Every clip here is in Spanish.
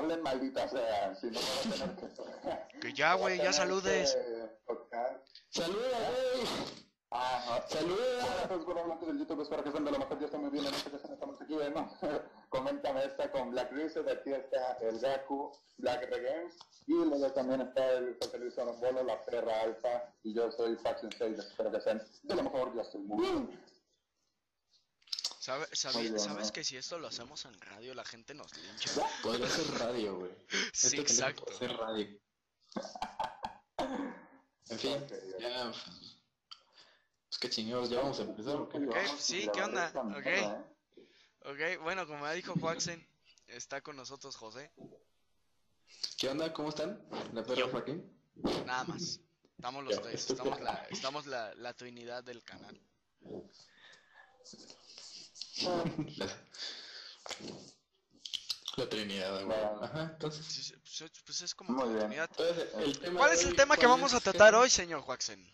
hablen maldita sea, si no van a tener que... Que ya, güey, ya saludes. Saluda, güey. Ah, Saluda. Pues bueno, hablando del YouTube, espero que estén de lo mejor. Yo estoy muy bien en esta ocasión. Estamos aquí, ¿no? Coméntame esta con Black Reset. Aquí está el Gaku, Black Regames. Y luego también está el José Luis Bolo, la perra alfa. Y yo soy Faction Stage. Espero que estén de lo mejor. Yo estoy muy bien. ¿Sabe- bien, ¿Sabes ¿no? que si esto lo hacemos en radio la gente nos lincha? Podría ser radio, güey. Sí, Esto exacto. que ser radio. En fin, ya. Pues qué chingados, ya vamos a empezar, ¿o qué? Ok, Vamos, sí, la ¿qué onda? Ok. ¿eh? Ok, bueno, como ya dijo Joaxen, está con nosotros José. ¿Qué onda? ¿Cómo están? ¿La perra. Joaquín? Nada más. Estamos los tres. Estamos la, estamos la, la trinidad del canal. La, la Trinidad, güey. Ajá, entonces. Pues, pues es como Muy bien. trinidad. entonces el tema ¿Cuál es el hoy, tema que ¿cuál vamos a tratar hoy, señor Joaxen?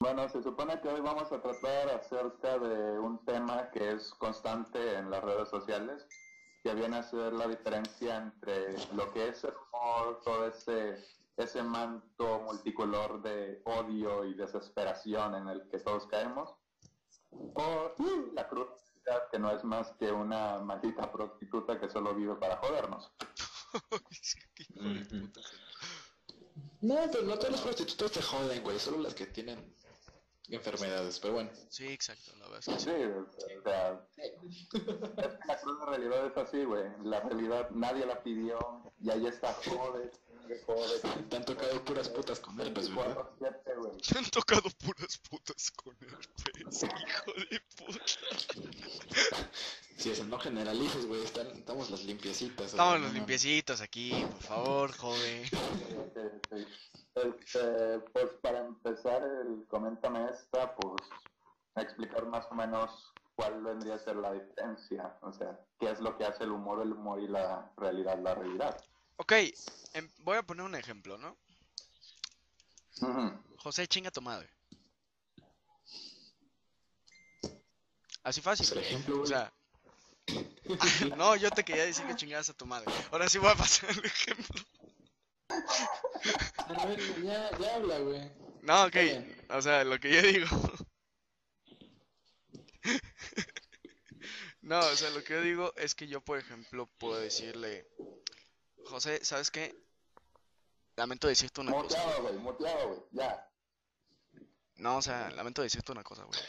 Bueno, se supone que hoy vamos a tratar acerca de un tema que es constante en las redes sociales, que viene a ser la diferencia entre lo que es el humor, todo ese, ese manto multicolor de odio y desesperación en el que todos caemos, o la cruz que no es más que una maldita prostituta que solo vive para jodernos. No, pero no todas las prostitutas te joden, güey. Solo las que tienen enfermedades, pero bueno. Sí, exacto, la verdad es que sí. Sí, o sea, es que la cruz de realidad es así, güey. La realidad nadie la pidió y ahí está, jode, jode. Te han tocado puras putas con herpes, ¿verdad? 24/7, güey. Me han tocado puras putas con herpes, hijo de puta. Si eso no generalices, güey. Están, estamos las limpiecitas. Estamos no. limpiecitos aquí, por favor, joven. Este, pues para empezar, el coméntame esta, pues explicar más o menos cuál vendría a ser la diferencia, o sea, qué es lo que hace el humor, el humor y la realidad, la realidad. Ok, em, voy a poner un ejemplo, ¿no? Ujú. José, chinga tu madre. Así fácil. Por ejemplo, O güey. sea, no, yo te quería decir que chingaras a tu madre. Ahora sí voy a pasar el ejemplo. A ver, güey, ya, ya habla, güey. No, ok. Bien. O sea, lo que yo digo. No, o sea, lo que yo digo es que yo, por ejemplo, puedo decirle, José, ¿sabes qué? Lamento decirte una cosa. Muteado, güey, muteado, güey, ya. No, o sea, lamento decirte una cosa, güey.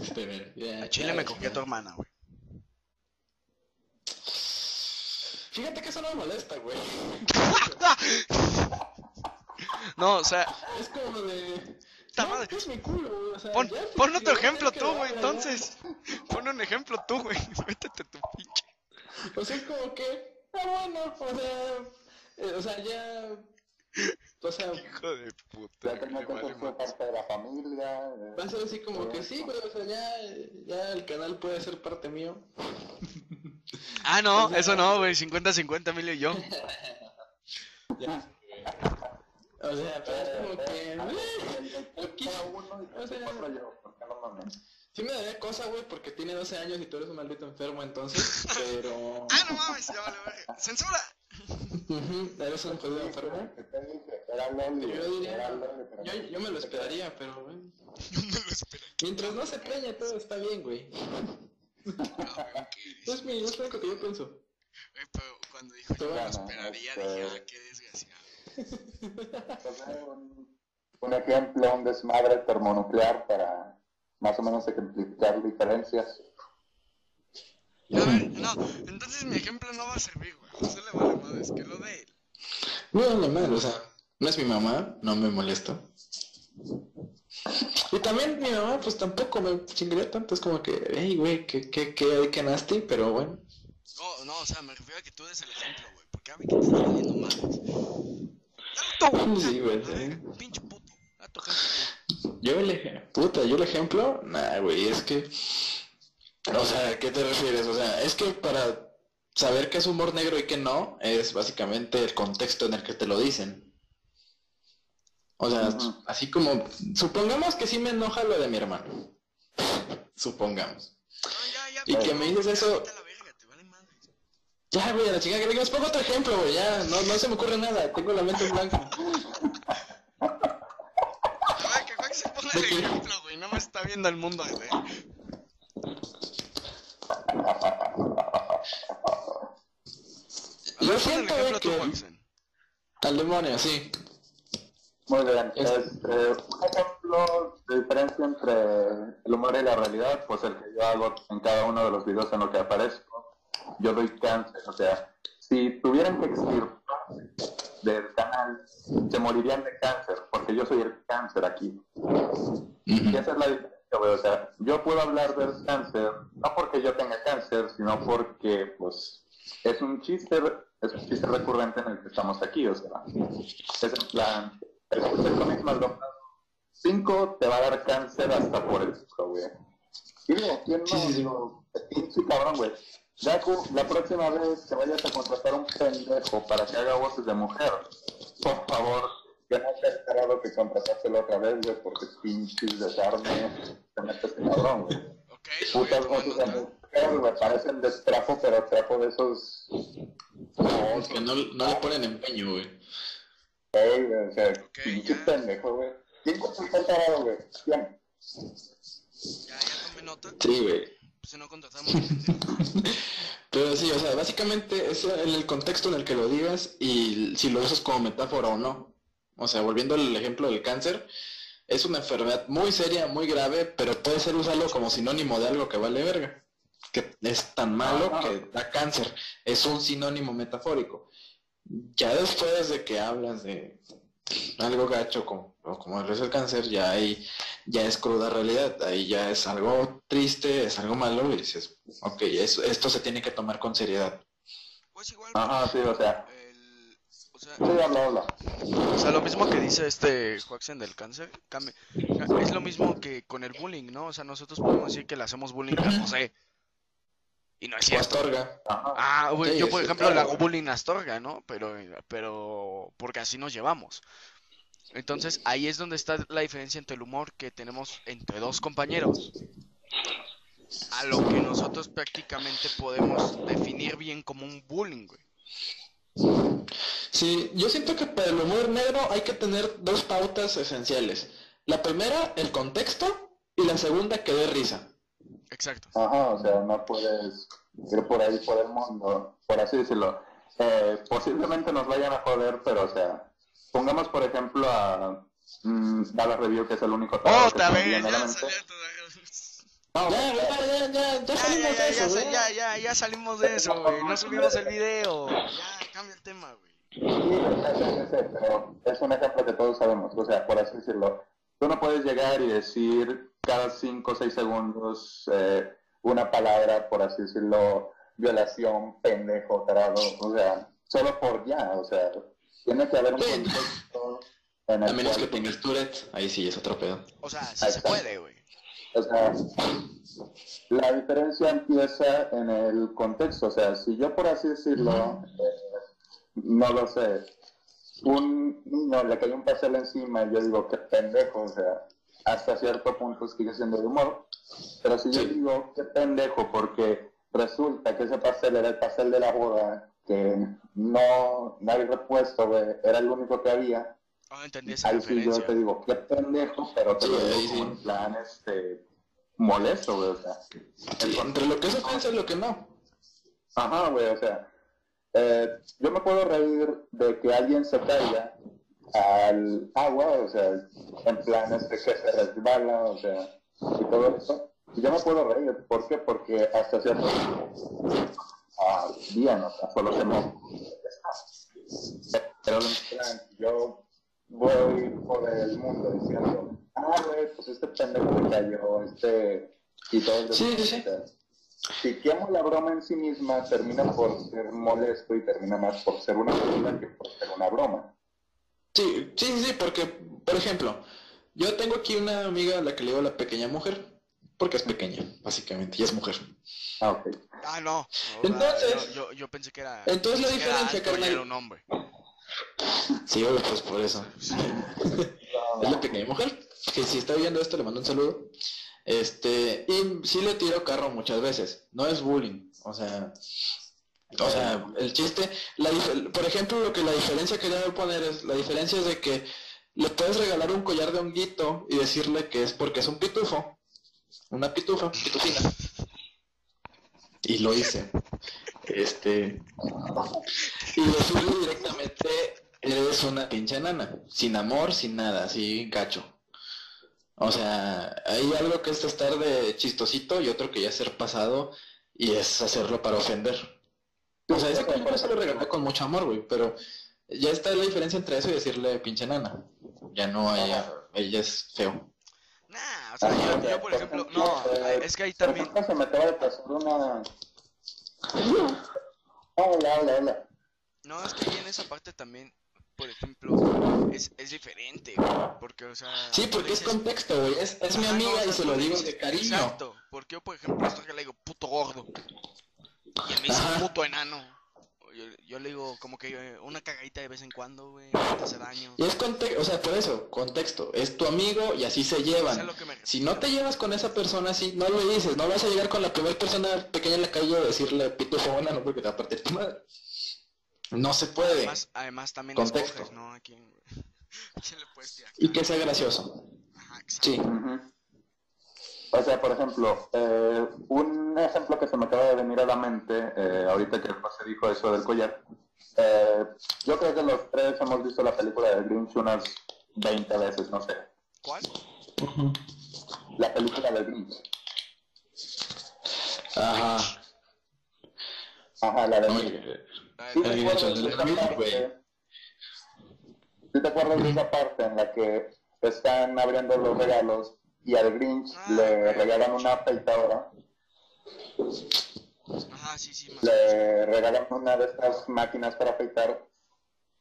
Este, A Chile me cogí a tu hermana, güey. Fíjate que eso no me molesta, güey. No, o sea, Es como de. ¡Ta No, madre! es mi culo, güey. O sea, pon, pon otro lo ejemplo tú, güey, entonces. Pon un ejemplo tú, güey. Métete tu pinche. O sea, es como que. Ah, bueno, o sea. eh, o sea, ya. O sea, Hijo de puta. Ya tengo que vale ser parte de la familia. eh, va a ser así como que sí, güey. O sea, ya, ya el canal puede ser parte mío. Ah, no, eso no, güey. 50-50, Emilio y yo. Ya. O sea, pero es como que. eh, aquí- o sea- Sí me daría cosa, güey, porque tiene 12 años y tú eres un maldito enfermo, entonces. Pero. Ah, no mames, ya vale, verga. ¡Censura! Eres un jodido enfermo. Yo diría. Yo, yo me lo esperaría, pero, güey. Yo me lo esperé. Mientras no se preñe, todo está bien, güey. Cabrón, ¿qué Es mi, es lo que yo pienso. Güey, pero cuando dijo yo me lo esperaría, dije, ah, qué desgraciado. Entonces, un, un ejemplo, un desmadre termonuclear para más o menos ejemplificar diferencias. A ver, no, entonces mi ejemplo no va a servir, güey. José le vale madres, que lo de él. No, no mal, o sea, no es mi mamá, no me molesta. Y también mi mamá, pues tampoco me chingaría tanto, es como que, hey, güey, que, que, que, que nasty, pero bueno. No, no, o sea, me refiero a que tú des el ejemplo, güey. Porque a mí que te está valiendo madres. Güey. Sí, güey, A. Pinche puto. Da tu ejemplo. Yo el ejemplo, puta, yo el ejemplo, nah, güey, es que, o sea, ¿a qué te refieres? O sea, es que para saber qué es humor negro y qué no, es básicamente el contexto en el que te lo dicen. O sea, así como, supongamos que sí me enoja lo de mi hermano. Supongamos. No, ya, ya. ¿Y pero que me dices eso? Ya, güey, a la chica que les pongo otro ejemplo, güey, ya, no, no se me ocurre nada, tengo la mente en blanco. Se ponga el ejemplo, güey. No me está viendo el mundo, Yo el tú. Al demonio, sí. Muy bien. Es- Este, un ejemplo de diferencia entre el humor y la realidad, pues el que yo hago en cada uno de los videos en los que aparezco, yo doy cáncer. O sea, si tuvieran que extirparse del canal, se morirían de cáncer, porque yo soy el cáncer aquí. Y esa es la diferencia, güey. O sea, yo puedo hablar del cáncer, no porque yo tenga cáncer, sino porque, pues, es un chiste, es un chiste recurrente en el que estamos aquí, o sea, es en plan, el cómic Maldonado 5 te va a dar cáncer hasta por el pico, güey. Y digo, ¿quién no? Sí, sí, sí. Digo, pinche cabrón, güey. Daku, la próxima vez que vayas a contratar a un pendejo para que haga voces de mujer, por favor, que no te esperado que contratárselo otra vez, güey, porque pinches desarme, te metes en cabrón, güey. Ok, Putas de nota. mujer, güey, parecen de trapo, pero trapo de esos... Es que no, no le ponen empeño, güey. Ey, güey, o sea, Ok, pinche ya. pendejo, güey. ¿Quién contrató al tarado, güey? ¿Quién? Ya, ya tomé nota. Sí, güey. Pues si no contratamos gente. Pero sí, o sea, básicamente es en el contexto en el que lo digas y si lo usas como metáfora o no. O sea, volviendo al ejemplo del cáncer, es una enfermedad muy seria, muy grave, pero puede ser usarlo como sinónimo de algo que vale verga. Que es tan malo que da cáncer. Es un sinónimo metafórico. Ya después de que hablas de algo gacho como, o como es el cáncer, ya ahí ya es cruda realidad, ahí ya es algo triste, es algo malo y dices, ok, eso, esto se tiene que tomar con seriedad. Pues igual. Ajá, sí, o sea, o sea, sí, habla, habla. o sea, lo mismo que dice este Joaxen del cáncer, es lo mismo que con el bullying, ¿no? O sea, nosotros podemos decir que le hacemos bullying a José. Y no es cierto. Astorga. Ajá. Ah, güey, Sí, yo por ejemplo le claro. hago bullying a Astorga, ¿no? Pero, pero, porque así nos llevamos. Entonces, ahí es donde está la diferencia entre el humor que tenemos entre dos compañeros. A lo que nosotros prácticamente podemos definir bien como un bullying, güey. Sí, yo siento que para el humor negro hay que tener dos pautas esenciales. La primera, el contexto, y la segunda, que dé risa. Exacto. Ajá, o sea, no puedes ir por ahí por el mundo, por así decirlo. Eh, posiblemente nos vayan a joder, pero o sea, pongamos por ejemplo a mm, Dallas Review, que es el único Otra vez, ya mente. salió todo. Ya, ya, ya, ya, salimos de eso, ya, ya, ya salimos de eso, güey. No subimos el video. Ya, cambia el tema, güey. Sí, sí, sí, pero es un ejemplo que todos sabemos, o sea, por así decirlo. Tú no puedes llegar y decir cada 5 o 6 segundos eh, una palabra, por así decirlo, violación, pendejo, tarado, o sea, solo por ya, o sea, tiene que haber un contexto en el A menos que cual- tengas Tourette, ahí sí es otro pedo. O sea, sí se puede, güey. O sea, la diferencia empieza en el contexto. O sea, si yo, por así decirlo, eh, no lo sé, un niño le cae un pastel encima y yo digo, qué pendejo, o sea, hasta cierto punto sigue siendo de humor. Pero si yo digo, qué pendejo, porque resulta que ese pastel era el pastel de la boda, que no, no hay repuesto, güey, era el único que había. Ah, entendí esa Ahí sí yo referencia. te digo, qué pendejo, pero te Sí, lo digo como en plan, este, molesto, güey, o sea. Sí, entre lo que es ofensa y lo que no. Ajá, güey, o sea, eh, yo me puedo reír de que alguien se caiga al agua, o sea, en plan, este, que se resbala, o sea, y todo eso. Y yo me puedo reír, ¿por qué? Porque hasta cierto ah, bien, o sea, solo se me... Pero en plan, yo voy por el mundo diciendo, ah, güey, pues este pendejo me cayó, este... Y todo el Sí, sí, sí. Si quemo la broma en sí misma, termina por ser molesto y termina más por ser una burla que por ser una broma. Sí, sí, sí, sí, porque, por ejemplo, yo tengo aquí una amiga a la que le digo la pequeña mujer, porque es pequeña, básicamente, y es mujer. Ah, ok. Ah, no. Entonces- yo, yo, yo pensé que era. Entonces la pensé que era diferencia, un hombre. Sí, pues por eso. Es la pequeña mujer, que si está viendo esto le mando un saludo. Este, y sí le tiro carro muchas veces, no es bullying, o sea, O sea, el chiste, la por ejemplo, lo que la diferencia que debo poner es, la diferencia es de que le puedes regalar un collar de honguito y decirle que es porque es un pitufo, una pitufa, pitufina. Y lo hice. Este. Y decirle directamente, eres una pinche enana, sin amor, sin nada, así gacho. O sea, hay algo que es estar de chistosito y otro que ya ser pasado y es hacerlo para ofender. O sea, ese por eso lo regalé con mucho amor, güey, pero ya está la diferencia entre eso y decirle pinche nana. Ya no hay, ella es feo. Nah, o sea, yo, por ejemplo, no, es que ahí también... Se me acaba de pasar una... Hola, hola, hola. No, es que ahí en esa parte también, por ejemplo, es, es diferente, güey, porque, o sea... Sí, porque es contexto, güey, es, es mi amiga y se lo digo de cariño. Exacto, porque yo, por ejemplo, esto que le digo puto gordo, y a mí es puto enano. Yo, le digo como que eh, una cagadita de vez en cuando, güey, te hace daño. Y es contexto, o sea, por eso, contexto. Es tu amigo y así se llevan. si no te llevas con esa persona así, no lo dices. No vas a llegar con la primera persona pequeña en la calle a decirle pitufo o no porque te va a partir tu madre. No se puede. Además, además también contexto. ¿no? ¿A quién, le puedes Y que sea gracioso. Ajá, sí. O sea, por ejemplo, eh, un ejemplo que se me acaba de venir a la mente, eh, ahorita que José dijo eso del collar, eh, yo creo que los tres hemos visto la película de Grinch unas 20 veces, no sé. ¿Cuál? La película de Grinch. Ajá. Ajá, la de Grinch. ¿Sí, te acuerdas de esa parte en la que están abriendo los regalos y al Grinch ah, le regalan una afeitadora. Ajá, sí, sí, le regalan una de estas máquinas para afeitar,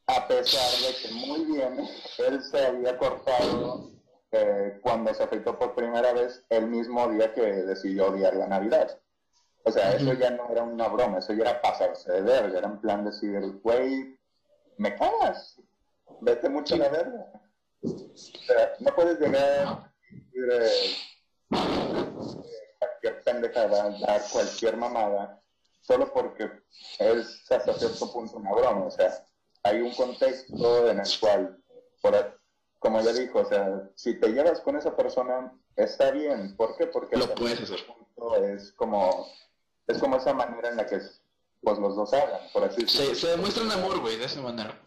a pesar de que muy bien él se había cortado eh, cuando se afeitó por primera vez el mismo día que decidió odiar la Navidad. O sea, eso ya no era una broma, eso ya era pasarse de verga, era en plan decir, güey, me cagas, vete mucho a la verga. O sea, no puedes llegar cualquier pendejada, dar cualquier mamada, solo porque es hasta cierto punto una broma. O sea, hay un contexto en el cual, por, como ya dijo, o sea, si te llevas con esa persona, está bien. ¿Por qué? Porque lo puedes hacer. Es como, es como esa manera en la que pues los dos hagan, por así decirlo. Se, demuestra un amor, güey, de esa manera.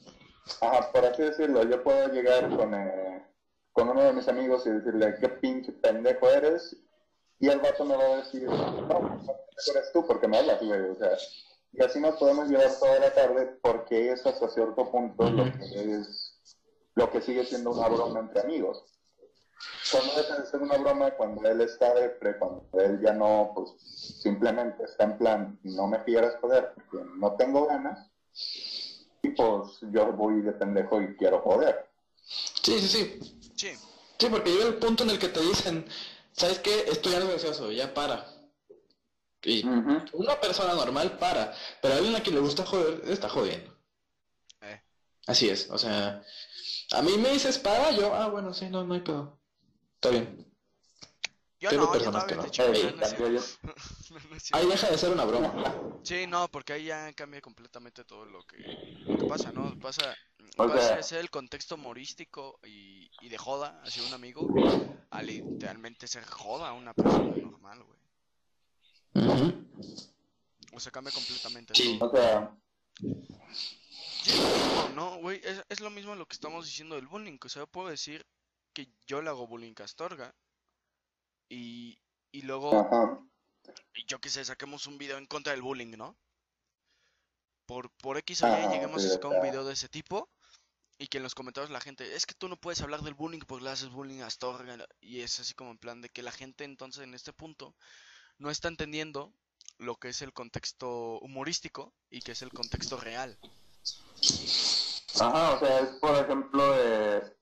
Ajá, por así decirlo, yo puedo llegar con, eh, con uno de mis amigos y decirle, qué pinche pendejo eres, y el vato me va a decir, no, eres tú porque me hablas, güey, o sea, y así nos podemos llevar toda la tarde porque es hasta cierto punto lo que es, lo que sigue siendo una broma entre amigos. Cuando deja de ser una broma, cuando él está pre cuando él ya no, pues simplemente está en plan, no me quieras joder porque no tengo ganas, y pues yo voy de pendejo y quiero joder. Sí, sí, sí. Sí. porque llega el punto en el que te dicen, ¿sabes qué? Esto ya no es gracioso, ya para. Y una persona normal para, pero a alguien a quien le gusta joder, está jodiendo. Eh. Así es, o sea, a mí me dices para, yo, ah, bueno, sí, no, no hay pedo. Está bien. Yo Tengo no, personas que no. ahí deja de ser una broma. Sí, no, porque ahí ya cambia completamente todo lo que, lo que pasa, ¿no? Pasa, pasa de ser el contexto humorístico y, y de joda hacia un amigo a literalmente ser joda a una persona normal, güey. O sea, cambia completamente sí, todo. No, güey, es, es lo mismo lo que estamos diciendo del bullying. O sea, puedo decir que yo le hago bullying a Astorga y, y luego, yo qué sé, saquemos un video en contra del bullying, ¿no? Por, por X o Y lleguemos a sacar un video de ese tipo y que en los comentarios la gente, es que tú no puedes hablar del bullying porque le haces bullying a Astorga y es así como en plan de que la gente entonces en este punto no está entendiendo lo que es el contexto humorístico y que es el contexto real. Ajá, o sea, es por ejemplo de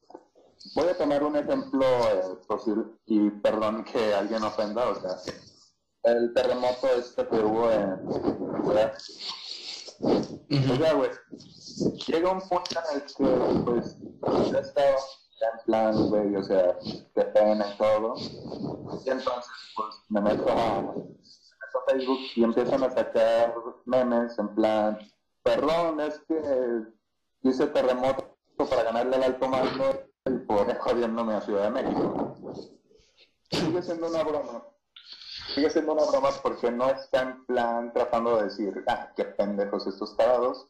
Voy a tomar un ejemplo eh, posible y perdón que alguien ofenda, o sea, el terremoto este que hubo en Corea. O sea, güey, llega un punto en el que, pues, ya estaba en plan, güey, o sea, que pena y todo. Y entonces, pues, me meto a, Facebook y empiezan a sacar memes en plan, perdón, es que hice terremoto para ganarle al alto mando y por jodiéndome a Ciudad de México. Sigue siendo una broma. Sigue siendo una broma porque no está en plan tratando de decir, ah, qué pendejos estos parados.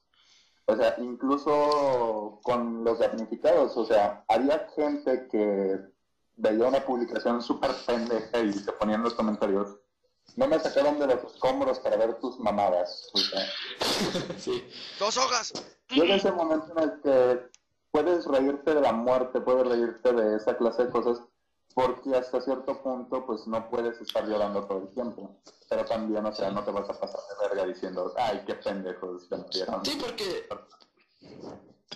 O sea, incluso con los damnificados, o sea, había gente que veía una publicación súper pendeja y se ponía en los comentarios, no me sacaron de los escombros para ver tus mamadas. O sea, Sí. ¡Dos hojas! llega ese momento en el que puedes reírte de la muerte, puedes reírte de esa clase de cosas, porque hasta cierto punto, pues no puedes estar llorando todo el tiempo. Pero también, o sea, no te vas a pasar de verga diciendo, ay, qué pendejos se murieron. Sí, porque,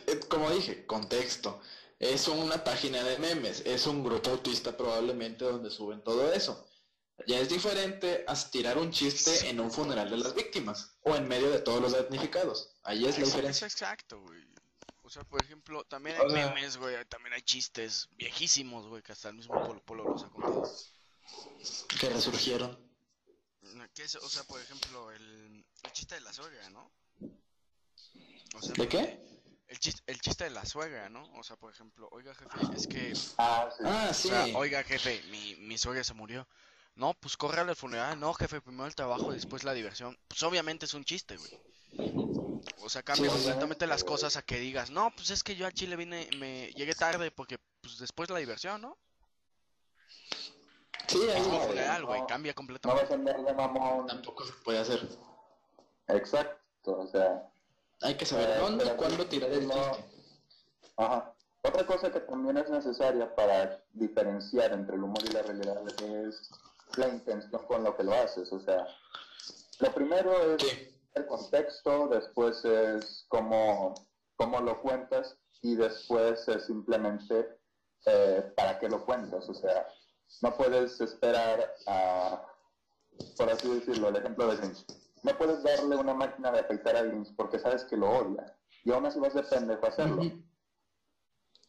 eh, como dije, contexto. Es una página de memes, es un grupo autista probablemente donde suben todo eso. Ya es diferente a tirar un chiste en un funeral de las víctimas o en medio de todos los damnificados. Ahí es la Exacto, diferencia. Exacto, güey. O sea, por ejemplo, también O hay sea- memes, güey, también hay chistes viejísimos, güey, que hasta el mismo Polo Polo los ha contado. Que resurgieron. ¿Qué es? O sea, por ejemplo, el, el chiste de la suegra, ¿no? O sea, ¿De qué? El chiste, el chiste de la suegra, ¿no? O sea, por ejemplo, oiga, jefe, es que... Ah, sí. O sea, oiga, jefe, mi, mi suegra se murió. No, pues córrele al funeral. No, jefe, primero el trabajo, después la diversión. Pues obviamente es un chiste, güey. O sea, cambia Sí, completamente las cosas a que digas, no, pues es que yo a Chile vine, me llegué tarde porque pues después la diversión, ¿no? Sí, Mismo no, funeral, güey, no. cambia No vas completamente. a andar de mamón. tampoco se puede hacer. Exacto, o sea, Hay que saber Eh, dónde y cuándo tirar el no-. Ajá. Otra cosa que también es necesaria para diferenciar entre el humor y la realidad es la intención con lo que lo haces. O sea, lo primero es. El contexto, después es cómo, cómo lo cuentas y después es simplemente eh, para qué lo cuentas. O sea, no puedes esperar a, por así decirlo, el ejemplo de Grinch. No puedes darle una máquina de afeitar a Grinch porque sabes que lo odia y aún así vas de pendejo a hacerlo.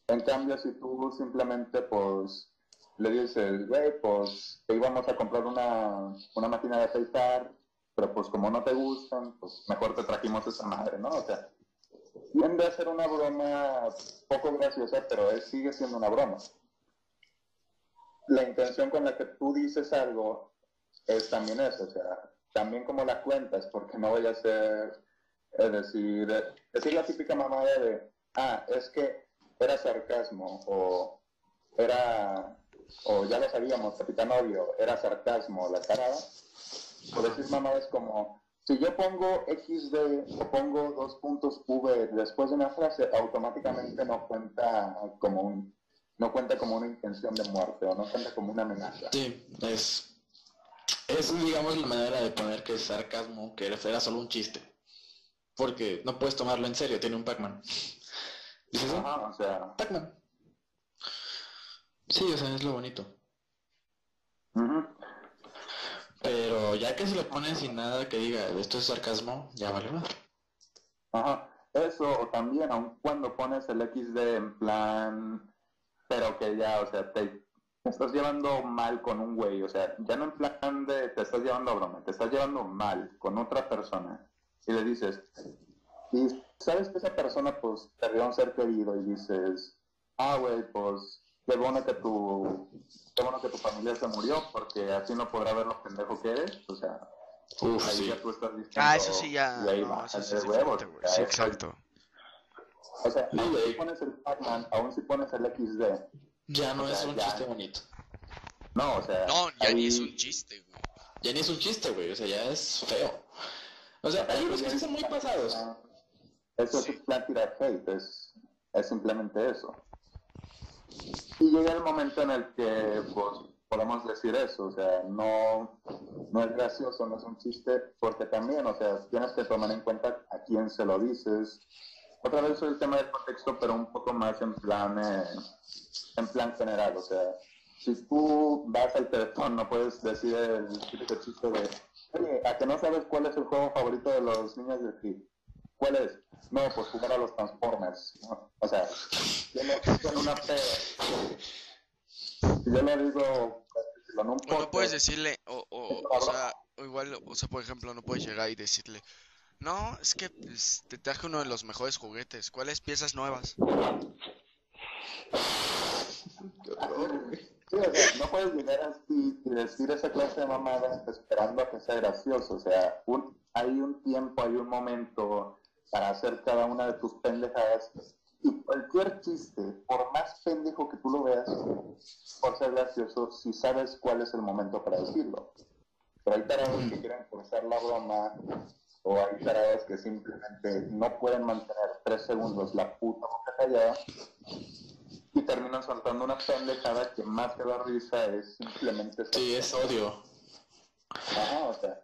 En cambio, si tú simplemente, pues, le dices, güey, pues, te íbamos a comprar una, una máquina de afeitar, pero pues como no te gustan, pues mejor te trajimos esa madre, ¿no? O sea, tiende a ser una broma poco graciosa, pero es, sigue siendo una broma. La intención con la que tú dices algo es también eso, o sea, también como la cuentas, porque no voy a ser, es decir, decir la típica mamada de, ah, es que era sarcasmo, o era, o ya lo sabíamos, Capitán Obvio, era sarcasmo, la carada, o decir mamadas como, si yo pongo XD o pongo dos puntos V después de una frase, automáticamente no cuenta como un, no cuenta como una intención de muerte, o no cuenta como una amenaza. Sí, es, es digamos la manera de poner que es sarcasmo, que era solo un chiste. Porque no puedes tomarlo en serio, tiene un Pac-Man. ¿Dices eso? Ajá, o sea, Pac-Man. Sí, o sea, es lo bonito. ujú. Ya que se lo ponen sin nada que diga, esto es sarcasmo, ya vale más. Ajá, eso, o también, aun cuando pones el XD en plan, pero que ya, o sea, te, te estás llevando mal con un güey, o sea, ya no en plan de te estás llevando a broma, te estás llevando mal con otra persona, y le dices, y sabes que esa persona, pues, perdió un ser querido, y dices, ah, güey, pues, qué bueno que tu, qué bueno que tu familia se murió, porque así no podrá ver lo pendejo que eres, o sea, Uf, ahí sí. ya tú estás diciendo, Ah, eso sí ya. y ahí No, va, eso sí es huevos, diferente, güey. o sea, Sí, exacto. o sea, Sí, aún si pones el Pac-Man, aún si pones el XD, Ya no O es sea, un ya. chiste bonito. no, o sea... No, ya ni ahí- es un chiste, güey. Ya ni es un chiste, güey, o sea, ya es feo. O sea, hay unos que sí son muy pasados. Eso Sí. es plan tirar hate, es, es simplemente eso. Y llega el momento en el que pues, podemos decir eso, o sea, no, no es gracioso, no es un chiste, porque también, o sea, tienes que tomar en cuenta a quién se lo dices. Otra vez el tema del contexto, pero un poco más en plan, eh, en plan general, o sea, si tú vas al teléfono, no puedes decir el chiste de, oye, ¿a que no sabes cuál es el juego favorito de los niños de aquí? ¿Cuál es? No, pues jugar a los Transformers. ¿no? O sea, yo no con una fe. Yo lo digo pues, en un O no podcast. puedes decirle, o, o, o sea, o igual, o sea, por ejemplo, no puedes llegar y decirle, no, es que pues, te traje uno de los mejores juguetes. ¿Cuáles piezas nuevas? Sí, o sea, no puedes llegar así y decir esa clase de mamada esperando a que sea gracioso. O sea, un, hay un tiempo, hay un momento para hacer cada una de tus pendejadas. Y cualquier chiste, por más pendejo que tú lo veas, por ser gracioso, si sabes cuál es el momento para decirlo. Pero hay tarados que quieren forzar la broma, o hay tarados que simplemente no pueden mantener tres segundos la puta boca callada y terminan soltando una pendejada que más que dar risa es simplemente... Sí, es odio. Ajá, o sea.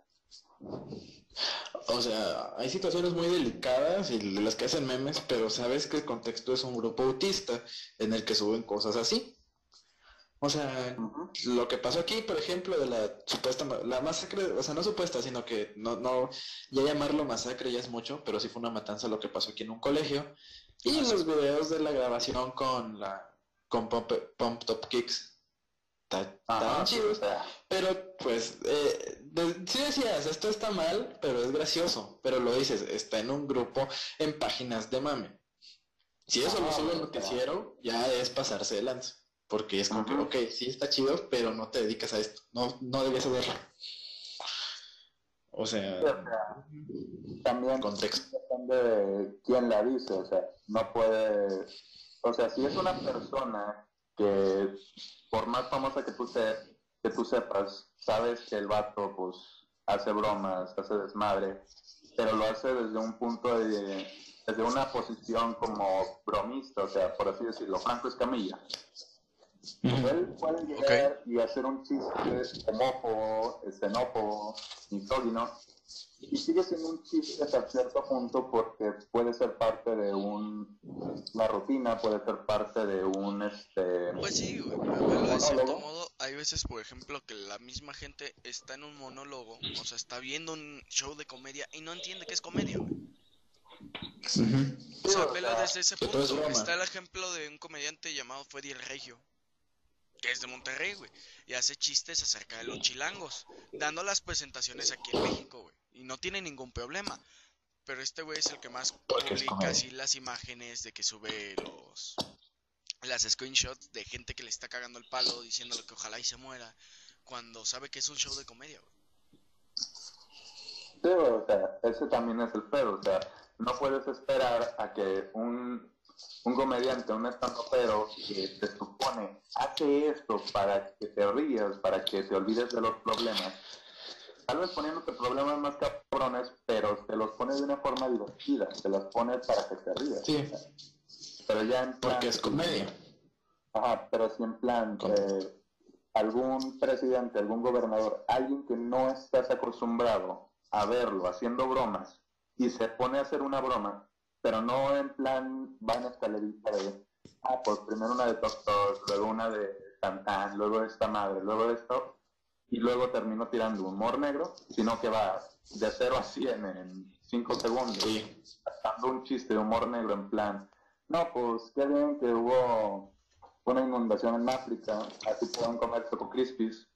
O sea, hay situaciones muy delicadas y de las que hacen memes, pero sabes que el contexto es un grupo autista en el que suben cosas así. O sea, lo que pasó aquí, por ejemplo, de la supuesta, la masacre, o sea, no supuesta, sino que no, no, ya llamarlo masacre ya es mucho, pero sí fue una matanza lo que pasó aquí en un colegio, y los videos de la grabación con la con Pump, Top Kicks estaban chidos. Pero pues eh, sí decías, esto está mal, pero es gracioso. Pero lo dices, está en un grupo en páginas de mame. Si eso lo sube el noticiero, ya es pasarse de lanza. Porque es como que, ok, sí está chido, pero no te dedicas a esto. No, no debías hacerlo. O sea, también contexto. depende de quién la dice, o sea, no puede, o sea, si es una persona que por más famosa que tú, que tú sepas, sabes que el vato pues hace bromas, hace desmadre, pero lo hace desde un punto de, desde una posición como bromista, o sea, por así decirlo, Franco Escamilla. Él puede llegar y hacer un chiste homófobo, xenófobo, misógino, y sigue siendo un chiste hasta cierto punto porque puede ser parte de un, una rutina, puede ser parte de un, este... Pues sí, güey, de cierto modo, hay veces, por ejemplo, que la misma gente está en un monólogo, o sea, está viendo un show de comedia y no entiende que es comedia, güey. O sea, velo desde ese punto. Está el ejemplo de un comediante llamado Freddy el Regio que es de Monterrey, güey, y hace chistes acerca de los chilangos, dando las presentaciones aquí en México, güey, y no tiene ningún problema. Pero este güey es el que más publica así las imágenes de que sube los las screenshots de gente que le está cagando el palo diciéndole que ojalá y se muera cuando sabe que es un show de comedia, güey. Sí, o sea, ese también es el pedo, o sea, no puedes esperar a que un un comediante, un pero que te supone, hace esto para que te rías, para que te olvides de los problemas. Tal vez poniéndote problemas más cabrones, pero te los pone de una forma divertida, te los pone para que te rías. Sí. Pero ya en Porque es comedia. Ajá, pero si en plan, eh, algún presidente, algún gobernador, alguien que no estás acostumbrado a verlo haciendo bromas y se pone a hacer una broma, pero no en plan van a escalerita de, ah, pues primero una de Doctor, luego una de Santán, luego esta madre, luego esto, y luego termino tirando humor negro, sino que va de 0 a 100 en 5 segundos, sí. dando un chiste de humor negro en plan, no, pues qué bien que hubo una inundación en África, así pueden comer Choco Crispies.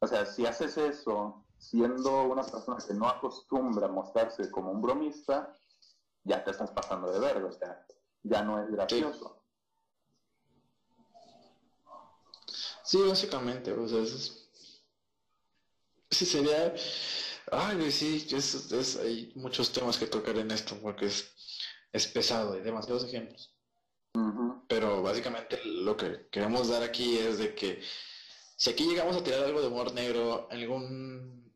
O sea, si haces eso siendo una persona que no acostumbra a mostrarse como un bromista, ya te estás pasando de verga, o sea, ya no es gracioso. Sí, básicamente, o sea, es... sí sería... Ay, sí, es, es, hay muchos temas que tocar en esto, porque es, es pesado, hay demasiados ejemplos. Pero básicamente lo que queremos dar aquí es de que si aquí llegamos a tirar algo de humor negro, algún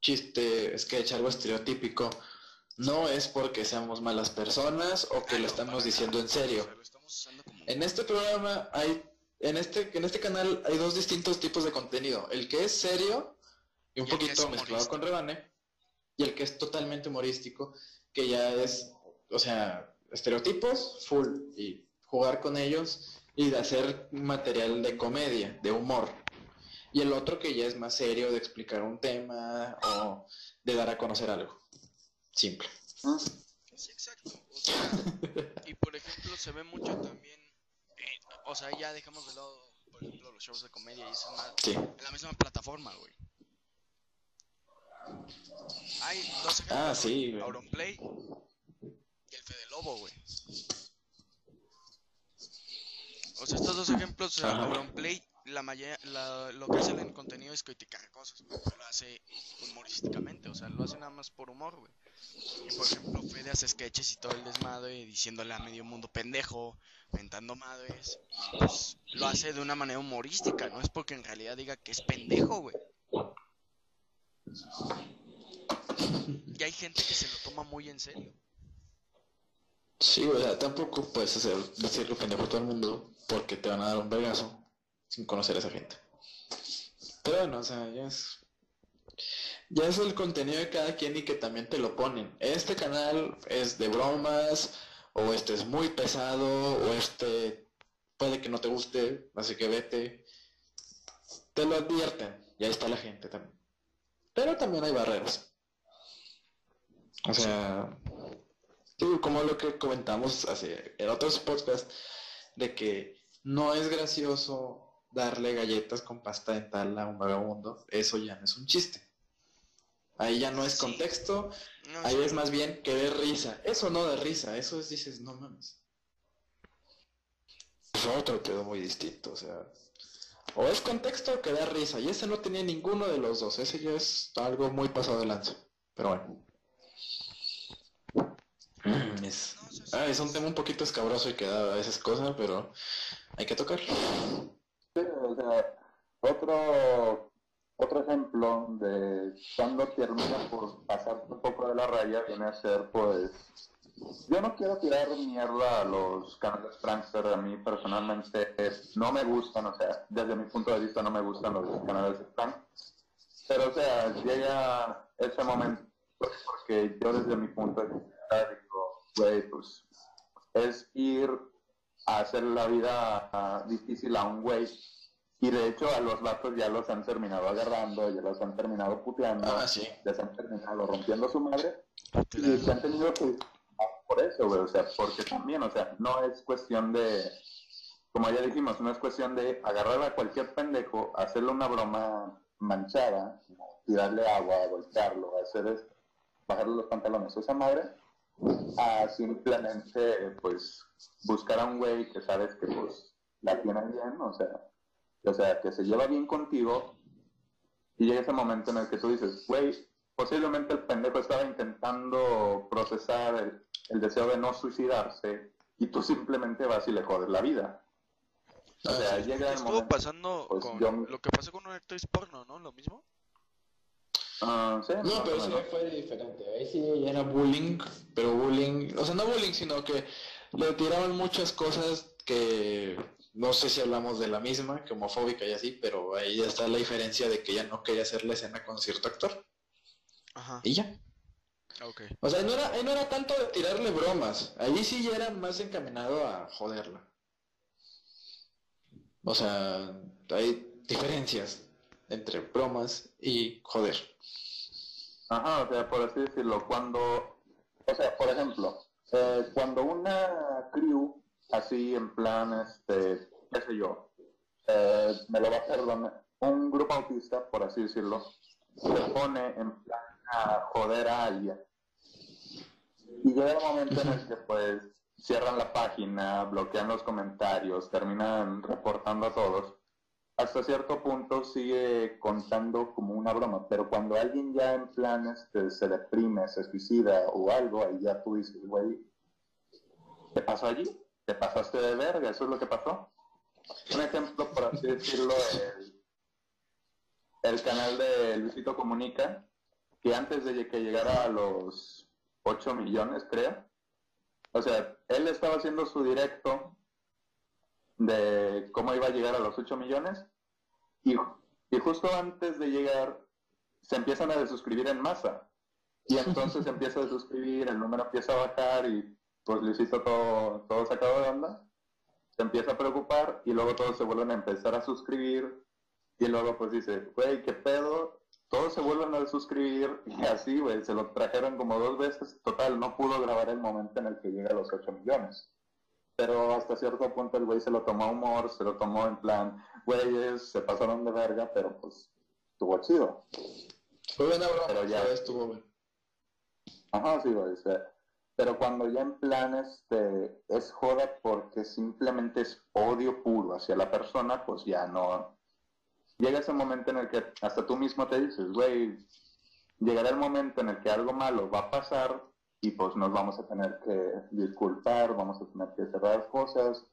chiste, sketch, algo estereotípico, no es porque seamos malas personas o que lo estamos diciendo en serio. En este programa hay, en este, en este canal hay dos distintos tipos de contenido. El que es serio y un poquito mezclado con rebane, y el que es totalmente humorístico, que ya es, o sea, estereotipos full y jugar con ellos y de hacer material de comedia, de humor. Y el otro que ya es más serio, de explicar un tema o de dar a conocer algo. Simple. Sí, exacto. y por ejemplo, se ve mucho también. Eh, o sea, ya dejamos de lado, por ejemplo, los shows de comedia y eso en la misma plataforma, güey. Hay dos ejemplos. Ah, sí, güey. Auronplay y el Fede Lobo, güey. O sea, estos dos ejemplos, o sea. Auronplay, la maya- la, lo que hace en contenido es criticar cosas, pero lo hace humorísticamente, o sea, lo hace nada más por humor, güey. Y por ejemplo, Fede hace sketches y todo el desmadre, diciéndole a medio mundo pendejo, mentando madres, pues lo hace de una manera humorística, no es porque en realidad diga que es pendejo, güey. Y hay gente que se lo toma muy en serio. Sí, o sea, tampoco puedes hacer, decirle pendejo a todo el mundo porque te van a dar un vergazo sin conocer a esa gente. Pero bueno, o sea, ya es. Ya es el contenido de cada quien y que también te lo ponen. Este canal es de bromas, o este es muy pesado, o este puede que no te guste, así que vete. Te lo advierten, y ahí está la gente también. Pero también hay barreras. O sea, como lo que comentamos hace, en otros podcasts, de que no es gracioso darle galletas con pasta dental a un vagabundo, eso ya no es un chiste. Ahí ya no es Sí. contexto, No, ahí sí. es más bien que de risa. Eso no de risa, eso es, dices, no mames. Es otro pedo muy distinto, o sea. O es contexto o que da risa, y ese no tenía ninguno de los dos, ese ya es algo muy pasado de lanza. Pero bueno. Es, ah, es un tema un poquito escabroso y que da a veces cosas, pero hay que tocar. Sí, o sea, otro, otro ejemplo de cuando termina por pasar un poco de la raya viene a ser, pues, yo no quiero tirar mierda a los canales prankster, a mí personalmente eh, no me gustan, o sea, desde mi punto de vista no me gustan los canales prank, pero o sea, llega ese momento porque yo desde mi punto de vista digo, güey, pues, es ir a hacer la vida ah, difícil a un güey. Y de hecho a los vatos ya los han terminado agarrando, ya los han terminado puteando, Ah, sí. les han terminado rompiendo su madre. Y se han tenido que por eso, güey, o sea, porque también, o sea, no es cuestión de, como ya dijimos, no es cuestión de agarrar a cualquier pendejo, hacerle una broma manchada, tirarle agua, golpearlo, hacer esto, bajarle los pantalones a esa madre, a simplemente, pues, buscar a un güey que sabes que, pues, la tiene bien, o sea, o sea, que se lleva bien contigo, y llega ese momento en el que tú dices, güey, posiblemente el pendejo estaba intentando procesar el, el deseo de no suicidarse, y tú simplemente vas y le jodes la vida. O Ah, sea, sí. llega el Estuvo momento... pasando pues, con yo- lo que pasó con una actriz porno, ¿no? Lo mismo. Ah, sí, No, pero sí fue diferente. Ahí sí era bullying, pero bullying, o sea, no bullying, sino que le tiraban muchas cosas que no sé si hablamos de la misma, que homofóbica y así, pero ahí está la diferencia de que ella no quería hacer la escena con cierto actor. Ajá. Y ya. Ok. O sea, no era, ahí no era tanto de tirarle bromas, ahí sí ya era más encaminado a joderla. O sea, hay diferencias entre bromas y joder. Ajá, o sea, por así decirlo, cuando, o sea, por ejemplo, eh, cuando una crew, así en plan, este, qué sé yo, eh, me lo va a perdonar, un grupo autista, por así decirlo, se pone en plan a joder a alguien. Y llega el momento en el que, pues, cierran la página, bloquean los comentarios, terminan reportando a todos hasta cierto punto sigue contando como una broma, pero cuando alguien ya en plan este, se deprime, se suicida o algo, ahí ya tú dices, güey, ¿qué pasó allí? ¿Te pasaste de verga? ¿Eso es lo que pasó? Un ejemplo, por así decirlo, el, el canal de Luisito Comunica, que antes de que llegara a los 8 millones, creo, o sea, él estaba haciendo su directo de cómo iba a llegar a los 8 millones. Y, y justo antes de llegar se empiezan a desuscribir en masa. Y entonces se empieza a desuscribir, el número empieza a bajar y pues Luisito todo, todo sacado de onda, se empieza a preocupar y luego todos se vuelven a empezar a suscribir. Y luego pues dice, güey, ¿qué pedo? Todos se vuelven a suscribir y así, güey, se lo trajeron como dos veces, total, no pudo grabar el momento en el que llega a los 8 millones pero hasta cierto punto el güey se lo tomó a humor, se lo tomó en plan, güeyes, se pasaron de verga, pero pues estuvo chido. Fue buena broma, Pero ya. estuvo bueno. Ajá, sí, güey. pero cuando ya en plan este, es joda porque simplemente es odio puro hacia la persona, pues ya no. Llega ese momento en el que hasta tú mismo te dices, güey, llegará el momento en el que algo malo va a pasar y pues nos vamos a tener que disculpar, vamos a tener que cerrar cosas,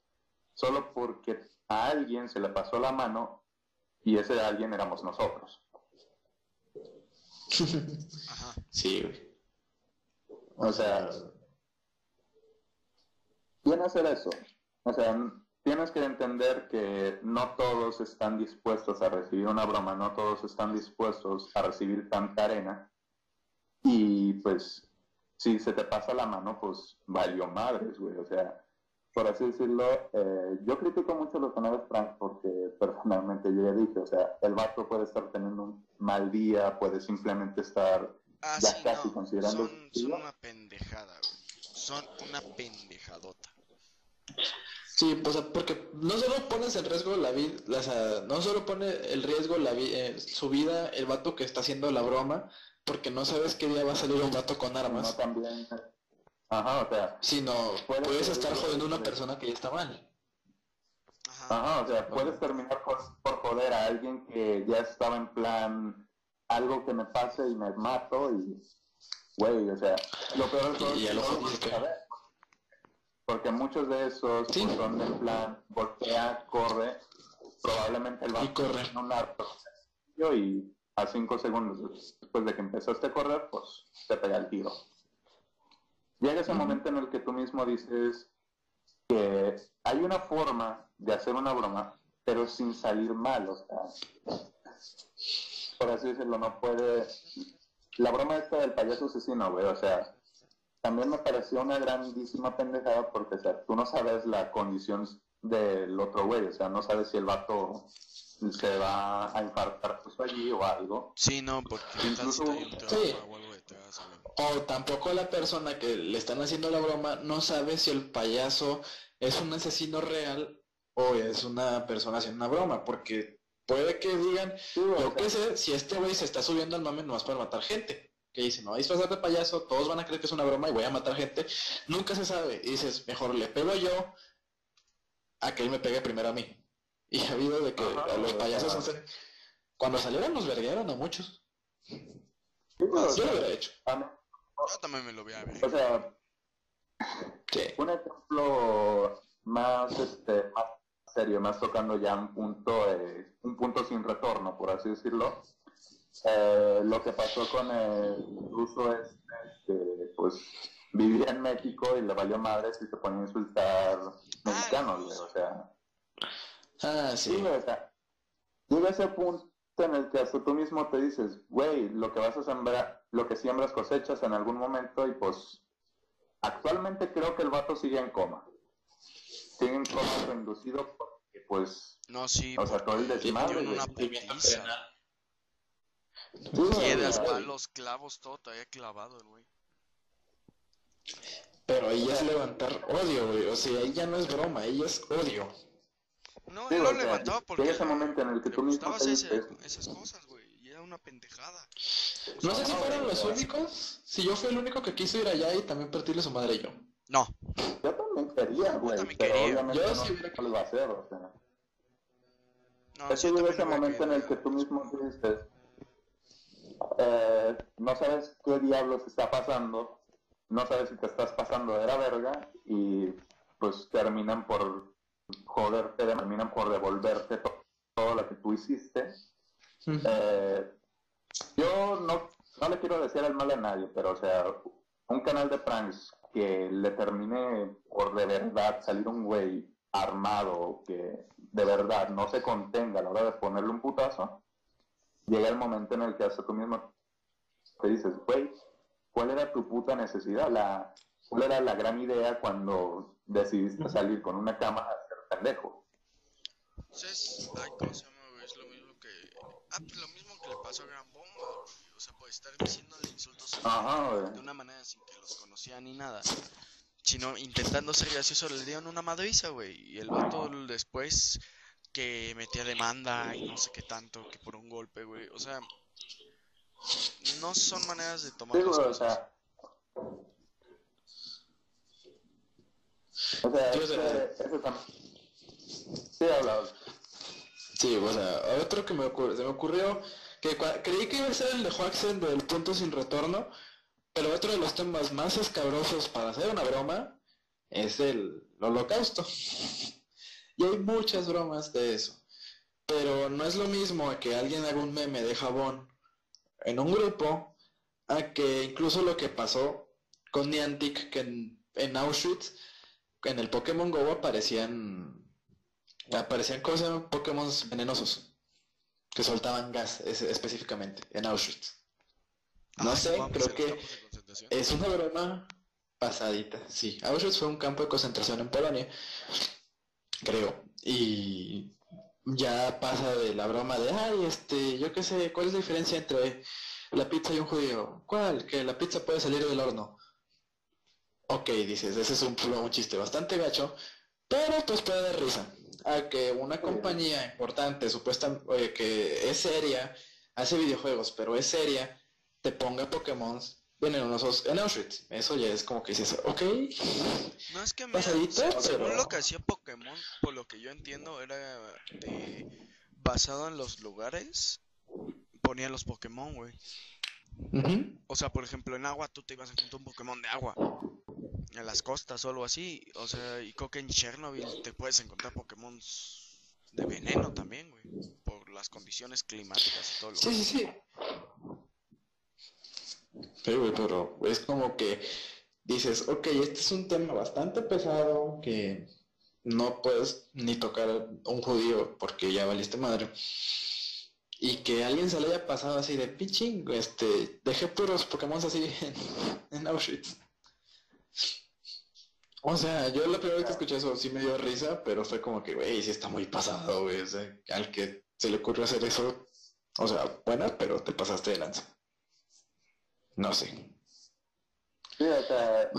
solo porque a alguien se le pasó la mano y ese alguien éramos nosotros. Ajá. Sí, güey. O sea, viene a hacer eso. O sea, tienes que entender que no todos están dispuestos a recibir una broma, no todos están dispuestos a recibir tanta arena. Y pues, si se te pasa la mano, pues valió madres, güey. O sea, por así decirlo, eh, yo critico mucho los canales Frank porque personalmente yo ya dije, o sea, el vato puede estar teniendo un mal día, puede simplemente estar Ah, ya sí, casi no. considerando... Son, son una pendejada, güey. Son una pendejadota. Sí, pues porque no solo pones en riesgo la vida, o sea, no solo pone el riesgo la vi- eh, su vida el vato que está haciendo la broma, porque no sabes qué día va a salir un vato con No armas, también... Ajá, o sea, sino Puede puedes estar jodiendo a una persona que ya está mal. Ajá. Ajá, o sea, puedes terminar por, por joder a alguien que ya estaba en plan algo que me pase y me mato y güey, o sea, lo peor de todo Y es que lo no jodiste. Porque muchos de esos Sí. pues, son en plan golpea, corre, probablemente el Y vato corre. tiene un arco y a cinco segundos después de que empezaste a correr, pues te pega el tiro. Llega ese momento en el que tú mismo dices que hay una forma de hacer una broma, pero sin salir mal, o sea, por así decirlo, no puede... La broma esta del payaso asesino, güey, o sea, también me pareció una grandísima pendejada porque, o sea, tú no sabes la condición del otro güey, o sea, no sabes si el vato se va a infartar justo allí o algo. Sí, no, porque trauma Sí. o algo tampoco la persona que le están haciendo la broma no sabe si el payaso es un asesino real o es una persona haciendo una broma, porque puede que digan, Sí, o yo sea, qué sé, si este güey se está subiendo al mame nomás para matar gente. Que dice, no, disfrazar de payaso, todos van a creer que es una broma y voy a matar gente. Nunca se sabe. Y dices, mejor le pego yo a que él me pegue primero a mí. Y ha habido de que Ajá, a los payasos hacen- Cuando salieron los verguearon a muchos. Yo lo hubiera hecho. a mí- Yo también me lo voy a ver. o sea, Sí. un ejemplo más este más serio más tocando ya un punto eh, un punto sin retorno por así decirlo Eh, lo que pasó con el ruso este que pues vivía en México y le valió madres y se ponía a insultar mexicanos güey, o sea Ah, sí, sí. güey, o sea llega ese punto en el que hasta tú mismo te dices güey lo que vas a sembrar lo que siembras cosechas en algún momento y pues Actualmente creo que el vato sigue en coma. Sigue en coma reinducido porque, pues, No, sí, o sea, todo el porque desmadre, en una putiza. Piedras, palos, clavos, todo todavía clavado el güey. Pero ahí ya es levantar odio, güey. O sea, ahí ya no es broma, ahí es odio. No, Sí, él lo sea, levantaba porque llega ese momento en el que tú mismo ese- esas cosas, güey. Y era una pendejada. No sé si No, fueron los únicos. Si yo fui el único que quiso ir allá y también partirle su madre yo. No, yo también quería, güey, también pero quería. obviamente Yo no, sí hubiera- a hacer, o sea. no, Es que llega ese momento en el que querido. tú mismo dices, eh, no sabes qué diablos está pasando, no sabes si te estás pasando de la verga y pues terminan por joderte, terminan por devolverte to- todo lo que tú hiciste. Eh, yo no, no le quiero decir el mal a nadie, pero o sea, un canal de pranks que le termine por de verdad salir un güey armado que de verdad no se contenga a la hora de ponerle un putazo, llega el momento en el que hasta tú mismo te dices, güey, ¿cuál era tu puta necesidad? La, ¿Cuál era la gran idea cuando decidiste salir con una cámara pendejo? Entonces, ay, ¿cómo se llama, güey? Es lo mismo que... Ah, pues lo mismo que le pasó a Gran Bomba, güey. O sea, por estar diciéndole insultos Ajá, güey. de una manera sin que los conocía ni nada. Sino intentando ser gracioso le dieron una madriza, güey. Y el vato después que metía demanda y no sé qué tanto, que por un golpe, güey. O sea, no son maneras de tomar Sí, las güey, o cosas. sea, O sea, ese, ese también. Sí, hablado. Sí, o sea, otro que me ocurrió, se me ocurrió que creí que iba a ser el de Huaxen del punto sin retorno, pero otro de los temas más escabrosos para hacer una broma es el holocausto. y hay muchas bromas de eso. Pero no es lo mismo que alguien haga un meme de jabón en un grupo, a que incluso lo que pasó con Niantic, que en, Auschwitz, en el Pokémon Go aparecían, aparecían cosas, Pokémon venenosos, que soltaban gas específicamente en Auschwitz. No ah, sé, creo que es una broma pasadita. Sí, Auschwitz fue un campo de concentración en Polonia, creo. Y ya pasa de la broma de, ay, este, yo qué sé, ¿cuál es la diferencia entre la pizza y un judío? ¿Cuál? Que la pizza puede salir del horno. Ok, dices, ese es un, un chiste bastante gacho, pero pues puede dar risa. A que una compañía importante, supuestamente, que es seria, hace videojuegos, pero es seria, te ponga Pokémon venenosos en Auschwitz. Eso ya es como que dices, ok. No es que me, según lo que hacía Pokémon, por lo que yo entiendo, era de, basado en los lugares, ponían los Pokémon, güey. O sea, por ejemplo, en agua tú te ibas a encontrar un Pokémon de agua. En las costas o algo así. O sea, y creo que en Chernobyl te puedes encontrar Pokémon de veneno también, güey. Por las condiciones climáticas y todo lo Sí, sí, sí. Sí, pero es como que dices, ok, este es un tema bastante pesado que no puedes ni tocar a un judío porque ya valiste madre. Y que alguien se le haya pasado así de pitching, este, dejé puros Pokémon así en, Auschwitz. O sea, yo la primera vez que escuché eso sí me dio risa, pero fue como que, güey, sí está muy pasado, güey. O sea, al que se le ocurrió hacer eso, o sea, buena, pero te pasaste de lanza. No sé. Sí, o sea,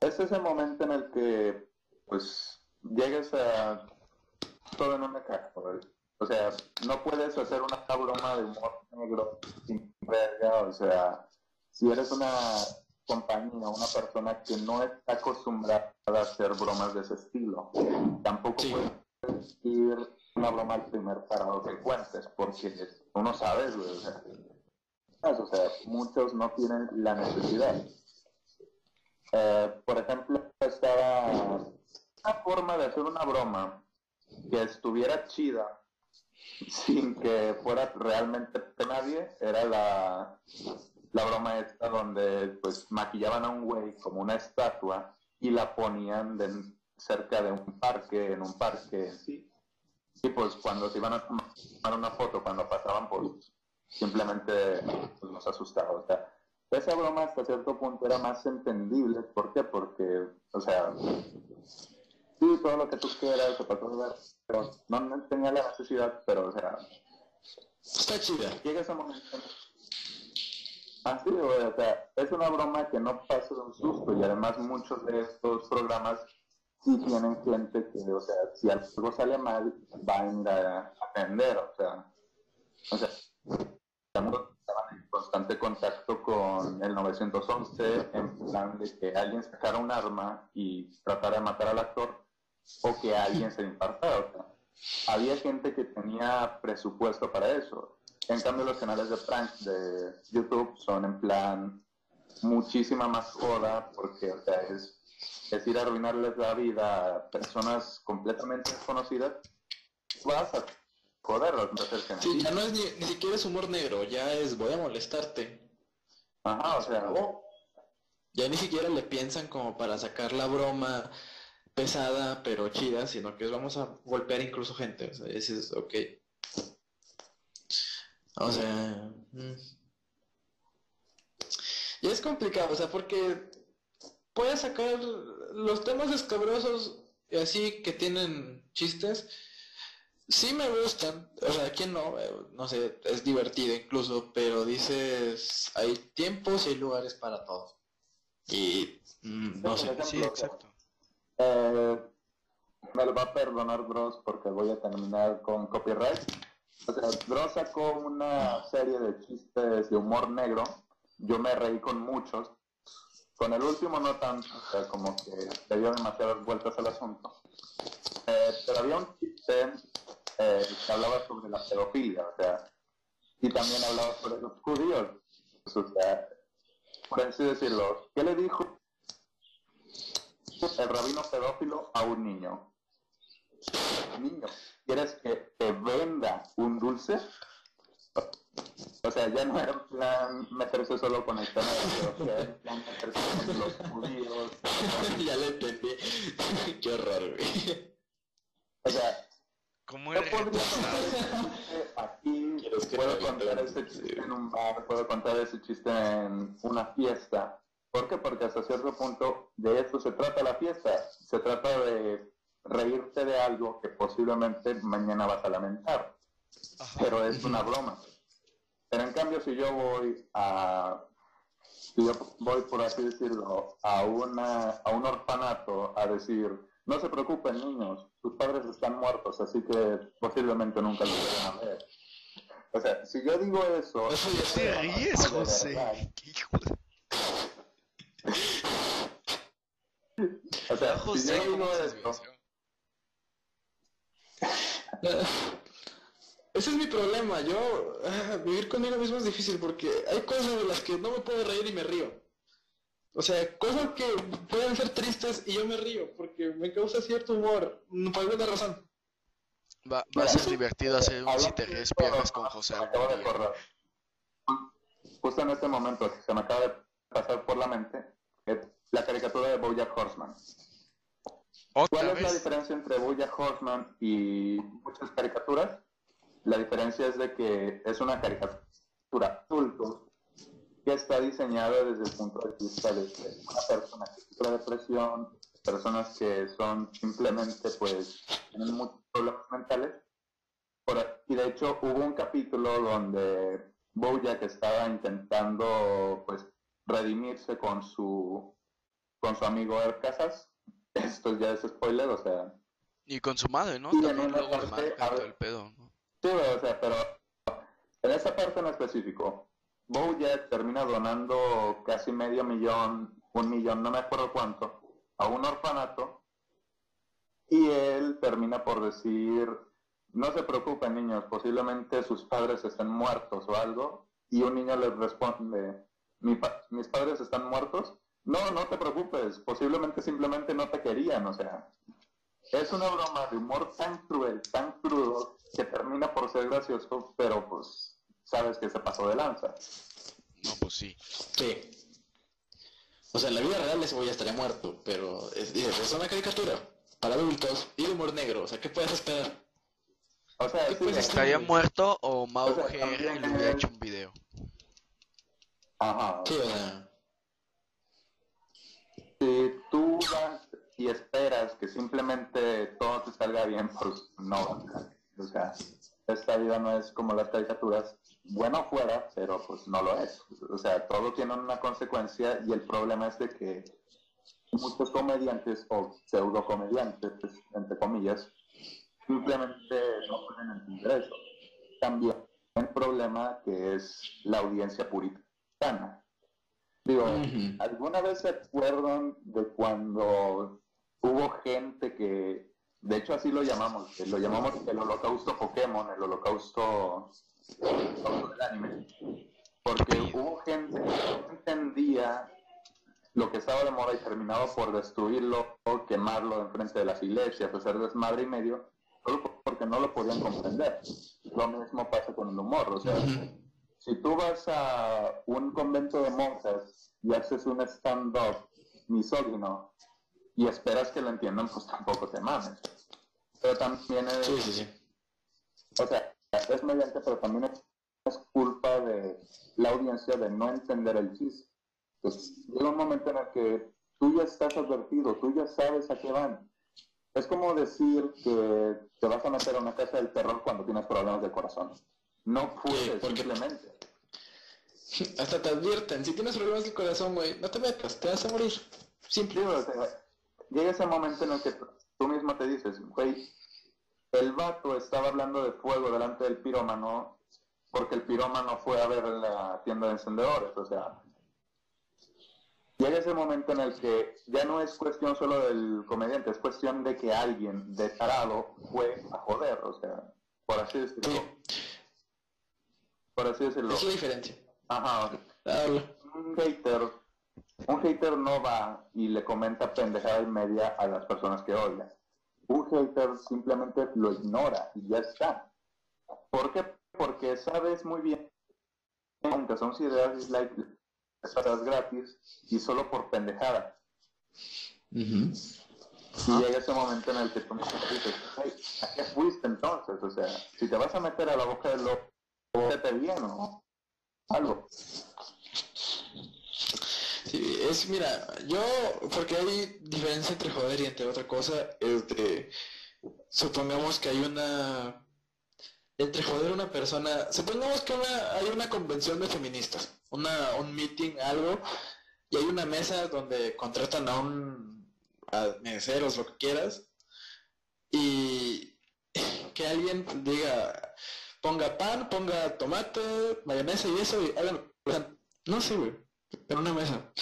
es ese momento en el que, pues, llegas a todo en una caja, O sea, no puedes hacer una broma de humor negro sin verga, o sea, si eres una compañía, una persona que no está acostumbrada a hacer bromas de ese estilo, tampoco puedes ir una broma al primer parado que cuentes, porque tú no sabes, güey, o sea, o sea, muchos no tienen la necesidad. Eh, por ejemplo, estaba una forma de hacer una broma que estuviera chida sin que fuera realmente de nadie, era la, la broma esta donde pues maquillaban a un güey como una estatua y la ponían cerca de un parque, en un parque sí. Y pues cuando se iban a tomar una foto, cuando pasaban por simplemente pues, nos asustaba. O sea, esa broma hasta cierto punto era más entendible. ¿Por qué? Porque, o sea, sí, todo lo que tú quieras, se pasó a ver, pero no, tenía la necesidad, pero, o sea, está chida. Llega ese momento. Así, o sea, es una broma que no pasa de un susto y además muchos de estos programas sí tienen gente que, o sea, si algo sale mal, va a ir a atender, o sea, o sea, estaban en constante contacto con el 911 en plan de que alguien sacara un arma y tratara de matar al actor o que alguien se infartara. había gente que tenía presupuesto para eso. En cambio, los canales de prank de YouTube son en plan muchísima más joda porque o sea, es, es ir a arruinarles la vida a personas completamente desconocidas. Vas a Joder, Sí, ya no es ni, ni, siquiera es humor negro, ya es voy a molestarte. Ajá, o sea. Ya ni siquiera le piensan como para sacar la broma pesada pero chida, sino que es vamos a golpear incluso gente. O sea, ese es ok. O sea. Mm. Y es complicado, o sea, porque puedes sacar los temas escabrosos y así que tienen chistes Sí me gustan, o sea, ¿quién no? Eh, no sé, es divertido incluso, pero dices, hay tiempos y hay lugares para todo. Y mm, no sé. sí, exacto. Eh, me lo va a perdonar Dross porque voy a terminar con copyright. O sea, Dross sacó una serie de chistes de humor negro. Yo me reí con muchos, con el último no tanto, o sea, como que le dio demasiadas vueltas al asunto. Eh, pero había un chiste eh, que hablaba sobre la pedofilia, o sea, y también hablaba sobre los judíos. O sea, por así decirlo, ¿qué le dijo el rabino pedófilo a un niño? Niño, ¿quieres que te venda un dulce? O sea, ya no era en plan meterse solo con el tema de o sea, en plan meterse con los judíos. ya lo entendí. Qué horror, güey. O sea, ¿Cómo yo eres? podría contar ese chiste aquí, Quieres que puedo contar ese un chiste en un bar, puedo contar ese chiste en una fiesta. ¿Por qué? Porque hasta cierto punto de eso se trata la fiesta. Se trata de reírte de algo que posiblemente mañana vas a lamentar. Ajá. pero es una broma. Pero en cambio, si yo voy a, si yo voy, por así decirlo, a, una, a un orfanato a decir, no se preocupen niños, sus padres están muertos, así que posiblemente nunca los vayan a ver. O sea, si yo digo eso... Eso ya Te ríes, José. hijo de- O sea, si José, yo ¿cómo digo esto, eso? Ese es mi problema. Yo, ah, vivir conmigo mismo es difícil porque hay cosas de las que no me puedo reír y me río. O sea, cosas que pueden ser tristes y yo me río porque me causa cierto humor, mm, por alguna razón. Va, va a ser divertido hacer un si te esto, piernas con José me acabo de acordar. Justo en este momento se me acaba de pasar por la mente la caricatura de Bojack Horseman. ¿Otra ¿Cuál es la vez? diferencia entre Bojack Horseman y muchas caricaturas? La diferencia es de que es una caricatura adulto que está diseñada desde el punto de vista de una persona que sufre depresión, personas que son simplemente, pues, tienen muchos problemas mentales. Por- y de hecho hubo un capítulo donde Bojack estaba intentando, pues, redimirse con su, con su amigo Herb Casas. Esto ya es spoiler, o sea, Y con su madre, ¿no? Y en También luego parte, marca todo ver. el pedo, ¿no? Sí, o sea, pero en esa parte en específico, Bojack termina donando casi medio millón, un millón, no me acuerdo cuánto, a un orfanato y él termina por decir, no se preocupen niños, posiblemente sus padres estén muertos o algo, y un niño le responde, "Mi pa- mis padres están muertos, no, no te preocupes, posiblemente simplemente no te querían, o sea, es una broma de humor tan cruel, tan crudo, que termina por ser gracioso, pero pues sabes que se pasó de lanza. No, pues sí. Sí. O sea, en la vida real ese güey ya estaría muerto, pero es, es una caricatura para adultos y humor negro. O sea, ¿qué puedes esperar? O sea, ¿Qué sí, pues, ¿Estaría muerto o Mau O sea, también le hubiera hecho un video? Ajá. Sí, o sea, Si tú vas y esperas que simplemente todo te salga bien, pues no. O sea, esta vida no es como las caricaturas. Bueno fuera, pero pues no lo es. O sea, todo tiene una consecuencia y el problema es de que muchos comediantes o pseudo comediantes, entre comillas, simplemente no pueden entender eso. También el problema que es la audiencia puritana. Digo. ¿alguna vez se acuerdan de cuando hubo gente que, de hecho así lo llamamos, lo llamamos el holocausto Pokémon, el holocausto, el holocausto del anime? Porque hubo gente que no entendía lo que estaba de moda y terminaba por destruirlo o quemarlo enfrente de las iglesias, hacer desmadre y medio, solo porque no lo podían comprender. Lo mismo pasa con el humor, o sea. Si tú vas a un convento de monjas y haces un stand-up misógino y esperas que lo entiendan, pues tampoco te mames. Pero también es, sí, sí, sí. o sea, es mediante, pero también es culpa de la audiencia de no entender el chiste. Entonces, llega un momento en el que tú ya estás advertido, tú ya sabes a qué van. Es como decir que te vas a meter a una casa del terror cuando tienes problemas de corazón. No puedes, porque- simplemente. Hasta te advierten, si tienes problemas de corazón, güey, no te metas, te vas a morir. Simple. Sí, o sea, llega ese momento en el que tú- mismo te dices, güey, el vato estaba hablando de fuego delante del pirómano porque el pirómano fue a ver la tienda de encendedores, o sea. Llega ese momento en el que ya no es cuestión solo del comediante, es cuestión de que alguien de tarado fue a joder, o sea, por así decirlo. Por así decirlo. Es la diferencia. Ajá. Un hater, un hater no va y le comenta pendejada y media a las personas que odia. Un hater simplemente lo ignora y ya está. ¿Por qué? Porque sabes muy bien, aunque son ideas dislike, estás gratis y solo por pendejada. Ujú. Y llega ese momento en el que tú me dices, "Hey, ¿a qué fuiste entonces? O sea, si te vas a meter a la boca del lobo, Algo. Sí, es, mira, yo, porque hay diferencia entre joder y entre otra cosa, es de, supongamos que hay una, entre joder una persona, supongamos que una, hay una convención de feministas, una, un meeting, algo, y hay una mesa donde contratan a un, a meseros, lo que quieras, y que alguien diga, ponga pan, ponga tomate, mayonesa y eso, y hagan, o sea, no sé, güey, en una mesa.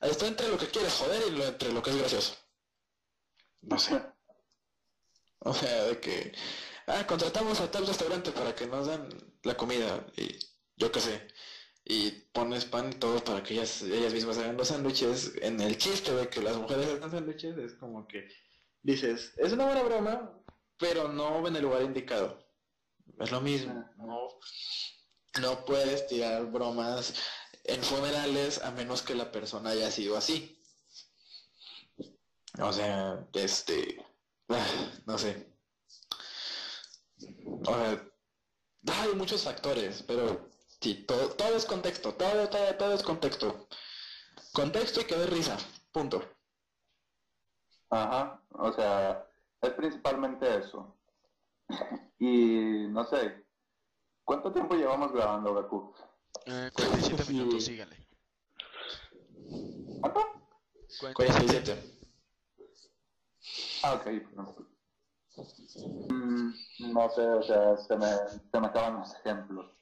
Está entre lo que quieres joder y lo, entre lo que es gracioso. No sé. O sea, de que, ah, contratamos a tal restaurante para que nos den la comida y yo qué sé. Y pones pan y todo para que ellas, ellas mismas hagan los sándwiches. En el chiste de que las mujeres hagan sándwiches es como que dices, es una buena broma, pero no en el lugar indicado. Es lo mismo. No, no puedes tirar bromas en funerales a menos que la persona haya sido así. O sea, este, ah, no sé. O sea, hay muchos factores, pero sí, todo, todo es contexto, todo, todo, todo es contexto. Contexto y que dé risa, punto. Ajá, o sea, es principalmente eso. Y no sé, ¿cuánto tiempo llevamos grabando, Gaku? Eh, 47 minutos, sígale. ¿Cuánto? 47. Ah, ok. No, Mm, no sé, o sea, se me, se me acaban los ejemplos.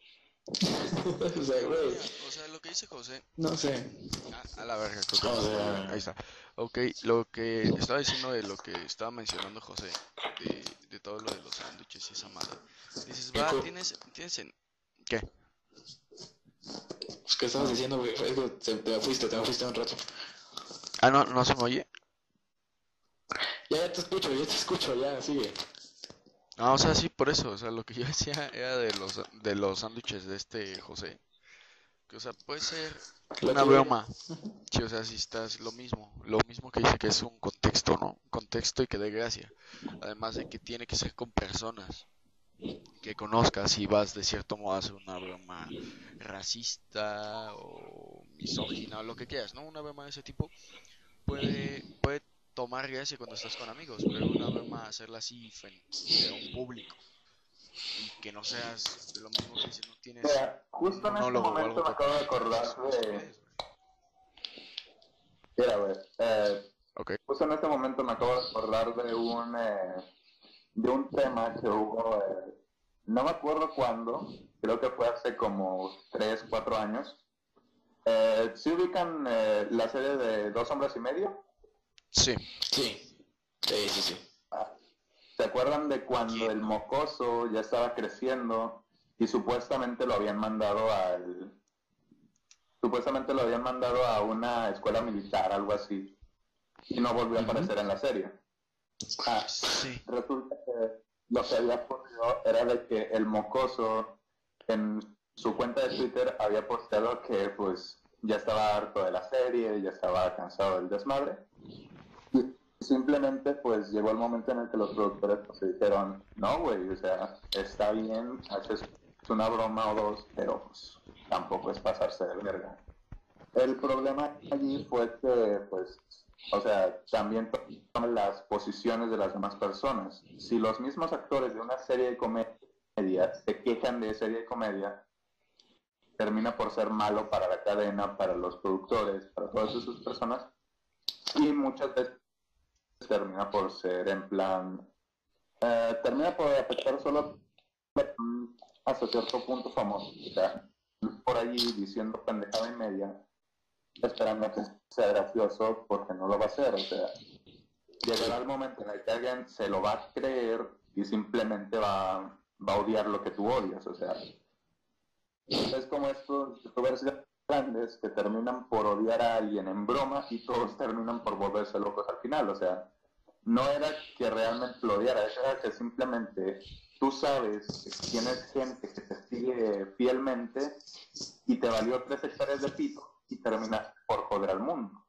o sea, güey, O sea, lo que dice José, no sé. a, a la verga, O sea-. Ahí está. Ok, lo que estaba diciendo de lo que estaba mencionando José, de, de todo lo de los sándwiches y esa madre. Dices, va, tienes, tienes en... ¿Qué? Pues, ¿Qué estabas diciendo, güey? Te, te fuiste, te fuiste un rato. Ah, no, no se me oye. Ya, ya te escucho, ya te escucho, ya, sigue. Ah, o sea, sí, por eso, o sea, lo que yo decía era de los, de los sándwiches de este José. Que, o sea, puede ser una broma. Sí, o sea, si estás lo mismo, lo mismo que dice que es un contexto, ¿no? Contexto y que dé gracia. Además de que tiene que ser con personas que conozcas y vas de cierto modo a hacer una broma racista o misógina o lo que quieras, ¿no? Una broma de ese tipo puede, puede tomar gracia cuando estás con amigos, pero una broma hacerla así frente a un público y que no seas lo mismo que si no tienes Mira, justo en este o momento me acabo de acordar de... Mira, güey, eh, Ok. justo en este momento me acabo de acordar de un, eh, de un tema que hubo, eh, no me acuerdo cuándo, creo que fue hace como 3, 4 años. Eh, ¿Sí ubican eh, la serie de Dos Hombres y Medio? Sí. Sí, sí, sí, sí. ¿Se acuerdan de cuando el mocoso ya estaba creciendo y supuestamente lo habían mandado al... Supuestamente lo habían mandado a una escuela militar, algo así, y no volvió a aparecer en la serie. Ah, Sí. resulta que lo que había ocurrido era de que el mocoso en su cuenta de Twitter había posteado que pues ya estaba harto de la serie, ya estaba cansado del desmadre. Simplemente pues llegó el momento en el que los productores pues, se dijeron, no güey, o sea, está bien, haces una broma o dos, pero pues tampoco es pasarse de verga. El problema allí fue que pues o sea, también toman las posiciones de las demás personas. Si los mismos actores de una serie de comedia se quejan de serie de comedia, termina por ser malo para la cadena, para los productores, para todas esas personas, y muchas veces termina por ser en plan, eh, termina por afectar solo mm, hasta cierto punto famoso. Sea, por allí diciendo pendejada y media, esperando que sea gracioso porque no lo va a hacer. O sea, llegará el momento en el que alguien se lo va a creer y simplemente va, va a odiar lo que tú odias. O sea, es como estos youtubers grandes que terminan por odiar a alguien en broma y todos terminan por volverse locos al final. O sea, no era que realmente lo odiara, era que simplemente tú sabes que tienes gente que te sigue fielmente y te valió tres hectáreas de pito y terminas por joder al mundo.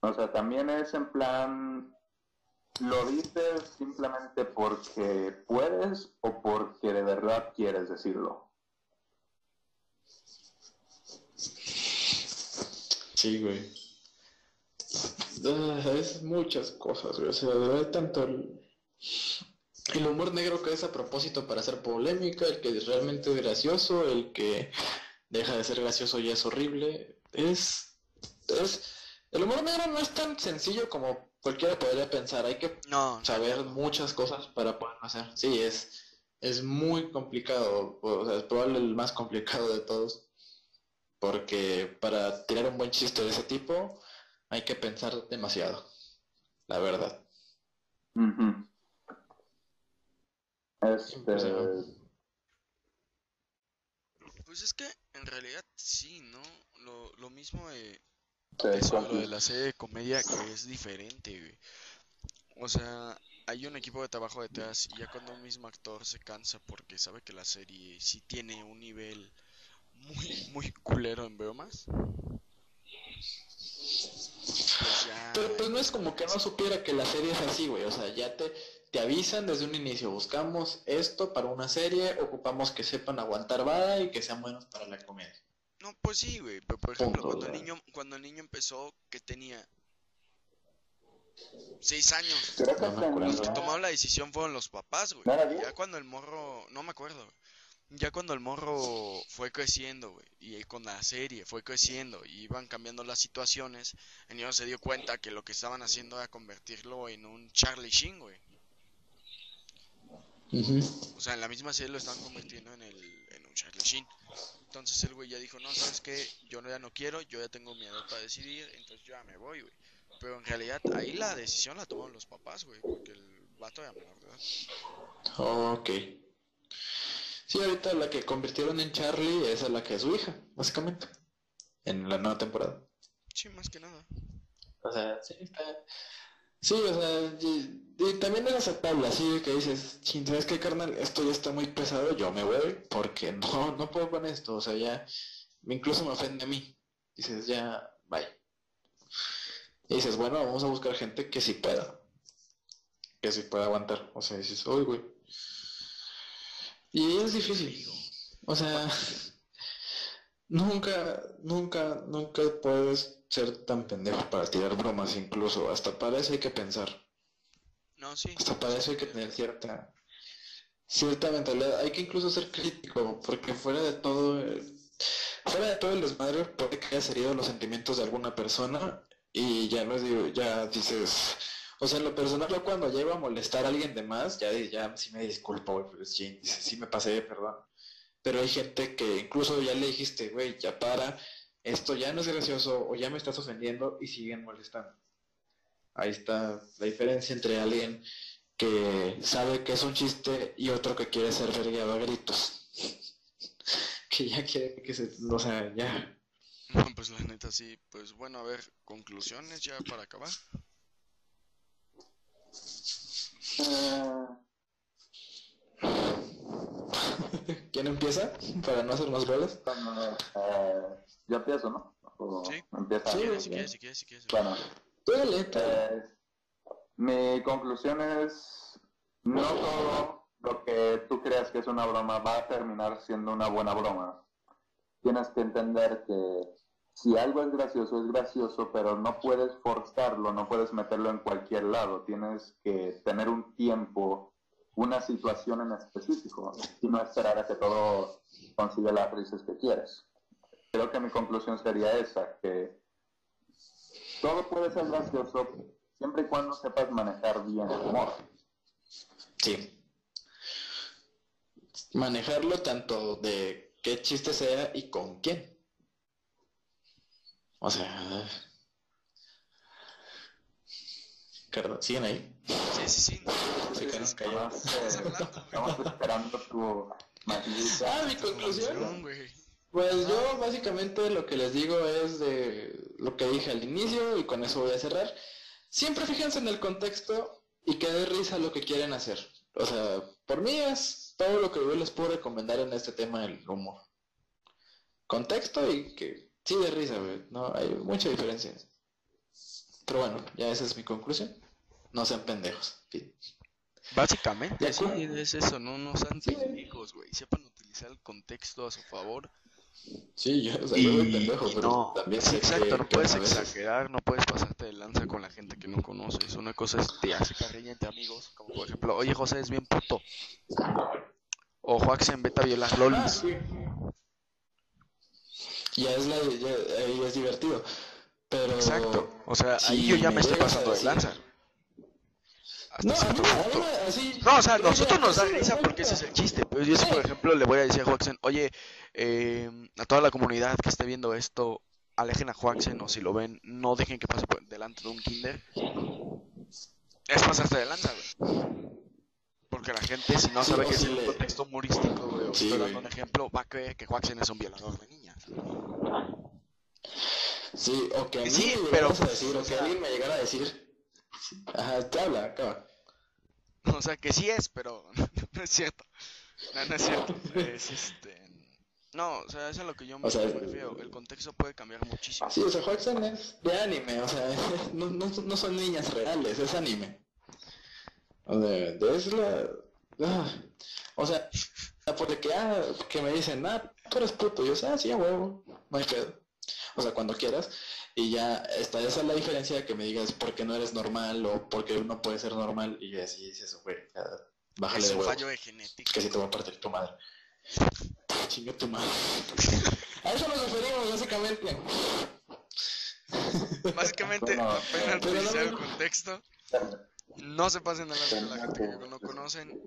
O sea, también es en plan, lo dices simplemente porque puedes o porque de verdad quieres decirlo. Sí, güey. Ah, es muchas cosas, güey. O sea, hay tanto el, el humor negro que es a propósito para hacer polémica, el que es realmente gracioso, el que deja de ser gracioso y es horrible. Es, es el humor negro no es tan sencillo como cualquiera podría pensar. Hay que saber muchas cosas para poderlo hacer. Sí, es, es muy complicado. O sea, es probablemente el más complicado de todos. Porque para tirar un buen chiste de ese tipo hay que pensar demasiado. La verdad. Este... Pues es que en realidad sí, ¿no? Lo, lo mismo de, eso, lo de la serie de comedia que es diferente, güey. O sea, hay un equipo de trabajo detrás y ya cuando un mismo actor se cansa porque sabe que la serie sí tiene un nivel muy, muy culero en bromas. Pues ya... Pero pues no es como que no supiera que la serie es así, güey. O sea, ya te, te avisan desde un inicio, buscamos esto para una serie, ocupamos que sepan aguantar vara y que sean buenos para la comedia. No, pues sí, güey, pero por ejemplo, cuando el niño cuando el niño empezó que tenía seis años, los que tomaron la decisión fueron los papás, güey. Ya cuando el morro, no me acuerdo. Ya cuando el morro fue creciendo, güey, y con la serie fue creciendo y iban cambiando las situaciones, el niño se dio cuenta que lo que estaban haciendo era convertirlo en un Charlie Sheen, güey. O sea, en la misma serie lo están convirtiendo en, el, en un Charlie Sheen. Entonces el güey ya dijo, no, sabes qué, yo ya no quiero, yo ya tengo mi edad para decidir, entonces yo ya me voy, güey. Pero en realidad ahí la decisión la tomaron los papás, güey, porque el vato era menor de edad. Ok. Sí, ahorita la que convirtieron en Charlie es a la que es su hija, básicamente, en la nueva temporada. Sí, más que nada. O sea, sí, está... Sí, o sea, y, también es aceptable, así que dices, ¿sabes qué, carnal? Esto ya está muy pesado, yo me voy porque no, no puedo con esto, o sea, ya, incluso me ofende a mí. Dices, ya, bye. Y dices, bueno, vamos a buscar gente que sí pueda, que sí pueda aguantar. O sea, dices, uy, güey. Y es difícil, o sea, nunca, nunca, nunca puedes ser tan pendejo para tirar bromas incluso. Hasta para eso hay que pensar. No, sí. Hasta para eso hay que tener cierta cierta mentalidad. Hay que incluso ser crítico, porque fuera de todo, fuera de todo el desmadre puede que haya herido los sentimientos de alguna persona y ya no digo, ya dices, o sea, en lo personal yo cuando llego a molestar a alguien de más, ya, ya sí me disculpo, güey, sí, sí me pasé, perdón. Pero hay gente que incluso ya le dijiste, güey, ya para, esto ya no es gracioso o ya me estás ofendiendo y siguen molestando. Ahí está la diferencia entre alguien que sabe que es un chiste y otro que quiere ser vergueado a gritos. que ya quiere que se... O sea, ya. No, pues la neta sí. Pues bueno, a ver, conclusiones ya para acabar. ¿Quién empieza? Para no hacer más roles. Uh, yo empiezo, ¿no? sí. Empieza. Sí, si quieres, si quieres, si quieres. Bueno. Eh, mi conclusión es, no todo lo que tú creas que es una broma va a terminar siendo una buena broma. Tienes que entender que si algo es gracioso, es gracioso, pero no puedes forzarlo, no puedes meterlo en cualquier lado. Tienes que tener un tiempo, una situación en específico, y no esperar a que todo consiga las risas que quieres creo que mi conclusión sería esa, que todo puede ser gracioso siempre y cuando sepas manejar bien el humor. Sí. Manejarlo tanto de qué chiste sea y con quién. O sea... ¿siguen ahí? Sí, sí, sí. Se quedaron Estamos, callados. eh, estamos esperando tu matiz. Ah, mi conclusión. Pues yo básicamente lo que les digo es de lo que dije al inicio y con eso voy a cerrar. Siempre fíjense en el contexto y que dé risa lo que quieren hacer. O sea, por mí es todo lo que yo les puedo recomendar en este tema del humor. Contexto y que sí de risa, güey. No, hay mucha diferencia. Pero bueno, ya esa es mi conclusión. No sean pendejos. Fin. Básicamente, sí, es eso, no, no sean Sí. pendejos, güey. Sepan utilizar el contexto a su favor. Sí, yo, o sea, yo soy Y, pendejo, y pero no, también sí, sé exacto, que- no puedes veces- exagerar, no puedes pasarte de lanza con la gente que no conoces. Una cosa es te hace carrilla entre amigos, como por ejemplo, oye José es bien puto. O Joaxen, vete a violar Ah, lolis. sí. Ya es, la, ya, ahí es divertido. Pero... Exacto. O sea, ahí yo ya me me estoy pasando de decir- lanza. Hasta No, mí, mí así... No, o sea, nosotros nos da sí, risa porque ese es el chiste. Pero yo, si Sí. por ejemplo le voy a decir a Joaxen, oye, eh, a toda la comunidad que esté viendo esto, alejen a Joaxen o si lo ven, no dejen que pase por delante de un kinder. Es pasarte de lanza, güey. Porque la gente, si no Sí, sabe que es si un contexto humorístico, güey, o Sí, estoy dando un ejemplo, va a creer que Joaxen es un violador de. Sí, o que a mí Sí, me pero, a pues, decir, o o que sea- alguien me llegara a decir... Ajá, te habla, acaba. O sea, que sí es, pero no es cierto. No, no es cierto. Es este. No, o sea, eso es a lo que yo me O sea, refiero. El contexto puede cambiar muchísimo. Sí, o sea, Hodgson es de anime, o sea, no, no, no son niñas reales, es anime. O sea, es la... ah, o sea, porque ah, que me dicen, ah, tú eres puto, yo sé, ah, sí, a huevo, no hay pedo. O sea, cuando quieras, y ya está, esa es la diferencia de que me digas por qué no eres normal o por qué uno puede ser normal, y así dices, güey, ya, bájale Es de un huevos, fallo de genética. que si te va a partir tu madre. Chinga tu madre. A eso nos referimos, básicamente. Básicamente, Bueno, apenas pero el contexto. No se pasen a la gente que no conocen.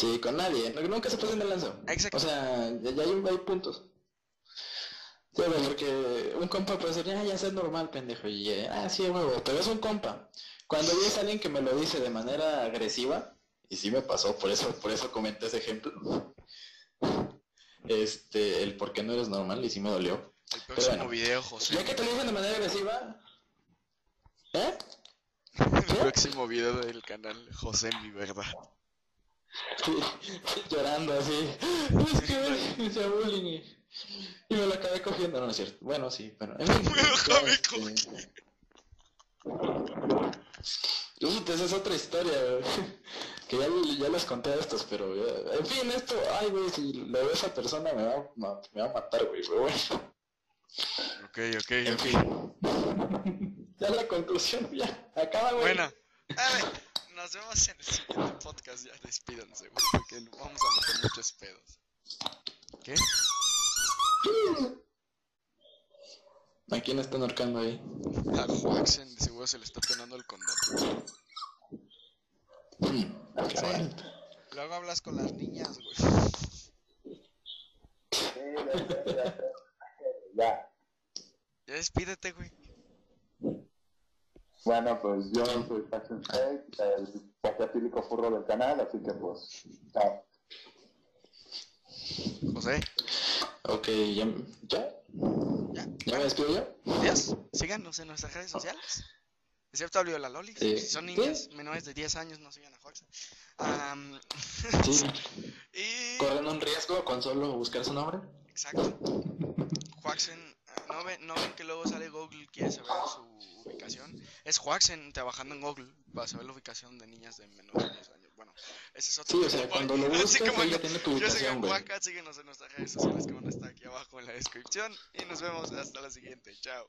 Sí, con nadie, nunca se pasen de lanza. Exacto. O sea, ya, hay, hay puntos. Sí, güey, porque un compa puede decir, ah, ya es normal, pendejo, y eh, ah, sí, huevo, pero es un compa. Cuando ves a alguien que me lo dice de manera agresiva, y sí me pasó, por eso, por eso comenté ese ejemplo, este, el por qué no eres normal, y sí me dolió. El próximo bueno. video, José. Ya que te lo dicen de manera agresiva, ¿eh? El próximo video del canal, José, mi verdad. Llorando así. Es que me hice bullying y, me lo acabé cogiendo, no, no es cierto. Bueno, sí, pero. En fin, Me lo ya, acabé este- Puta, esa es otra historia. Que ya, ya les conté estos, pero ya- En fin, esto, ay, güey, si lo veo a esa persona me va, me va a matar, güey, pero bueno. Ok, ok, En ok. fin. Ya la conclusión, ya. Acaba, güey. Bueno, a ver, nos vemos en el siguiente podcast. Ya despídanse, güey, porque nos vamos a meter muchos pedos. ¿Qué? ¿A quién están ahorcando ahí? A Joaxen de seguro se le está penando el condón. Hmm, caray. Luego hablas con las niñas, güey. Ya. Ya despídete, güey. Bueno, pues yo soy Jackson Shake, el patriático furro del canal, así que pues, chao. José, Ok, ya. ¿Ya? ya. ¿Ya me despido yo? Adiós. Síganos en nuestras redes sociales. Excepto a la Loli. Sí. Si son niñas menores de 10 años, no sigan a Joaxen. Am, Sí. y. ¿Corren un riesgo con solo buscar su nombre? Exacto. Joaxen, ¿no ven, ¿no ven que luego sale Google quiere saber su ubicación? Es Joaxen trabajando en Google para saber la ubicación de niñas de menores de 10 años. Bueno, ese es otro Sí, o sea, cuando lo Así buscas, como ahí ya tiene tu Yo soy ubicación, güey. Juanca, síguenos en nuestras redes sociales que van a estar aquí abajo en la descripción y nos vemos hasta la siguiente. Chao.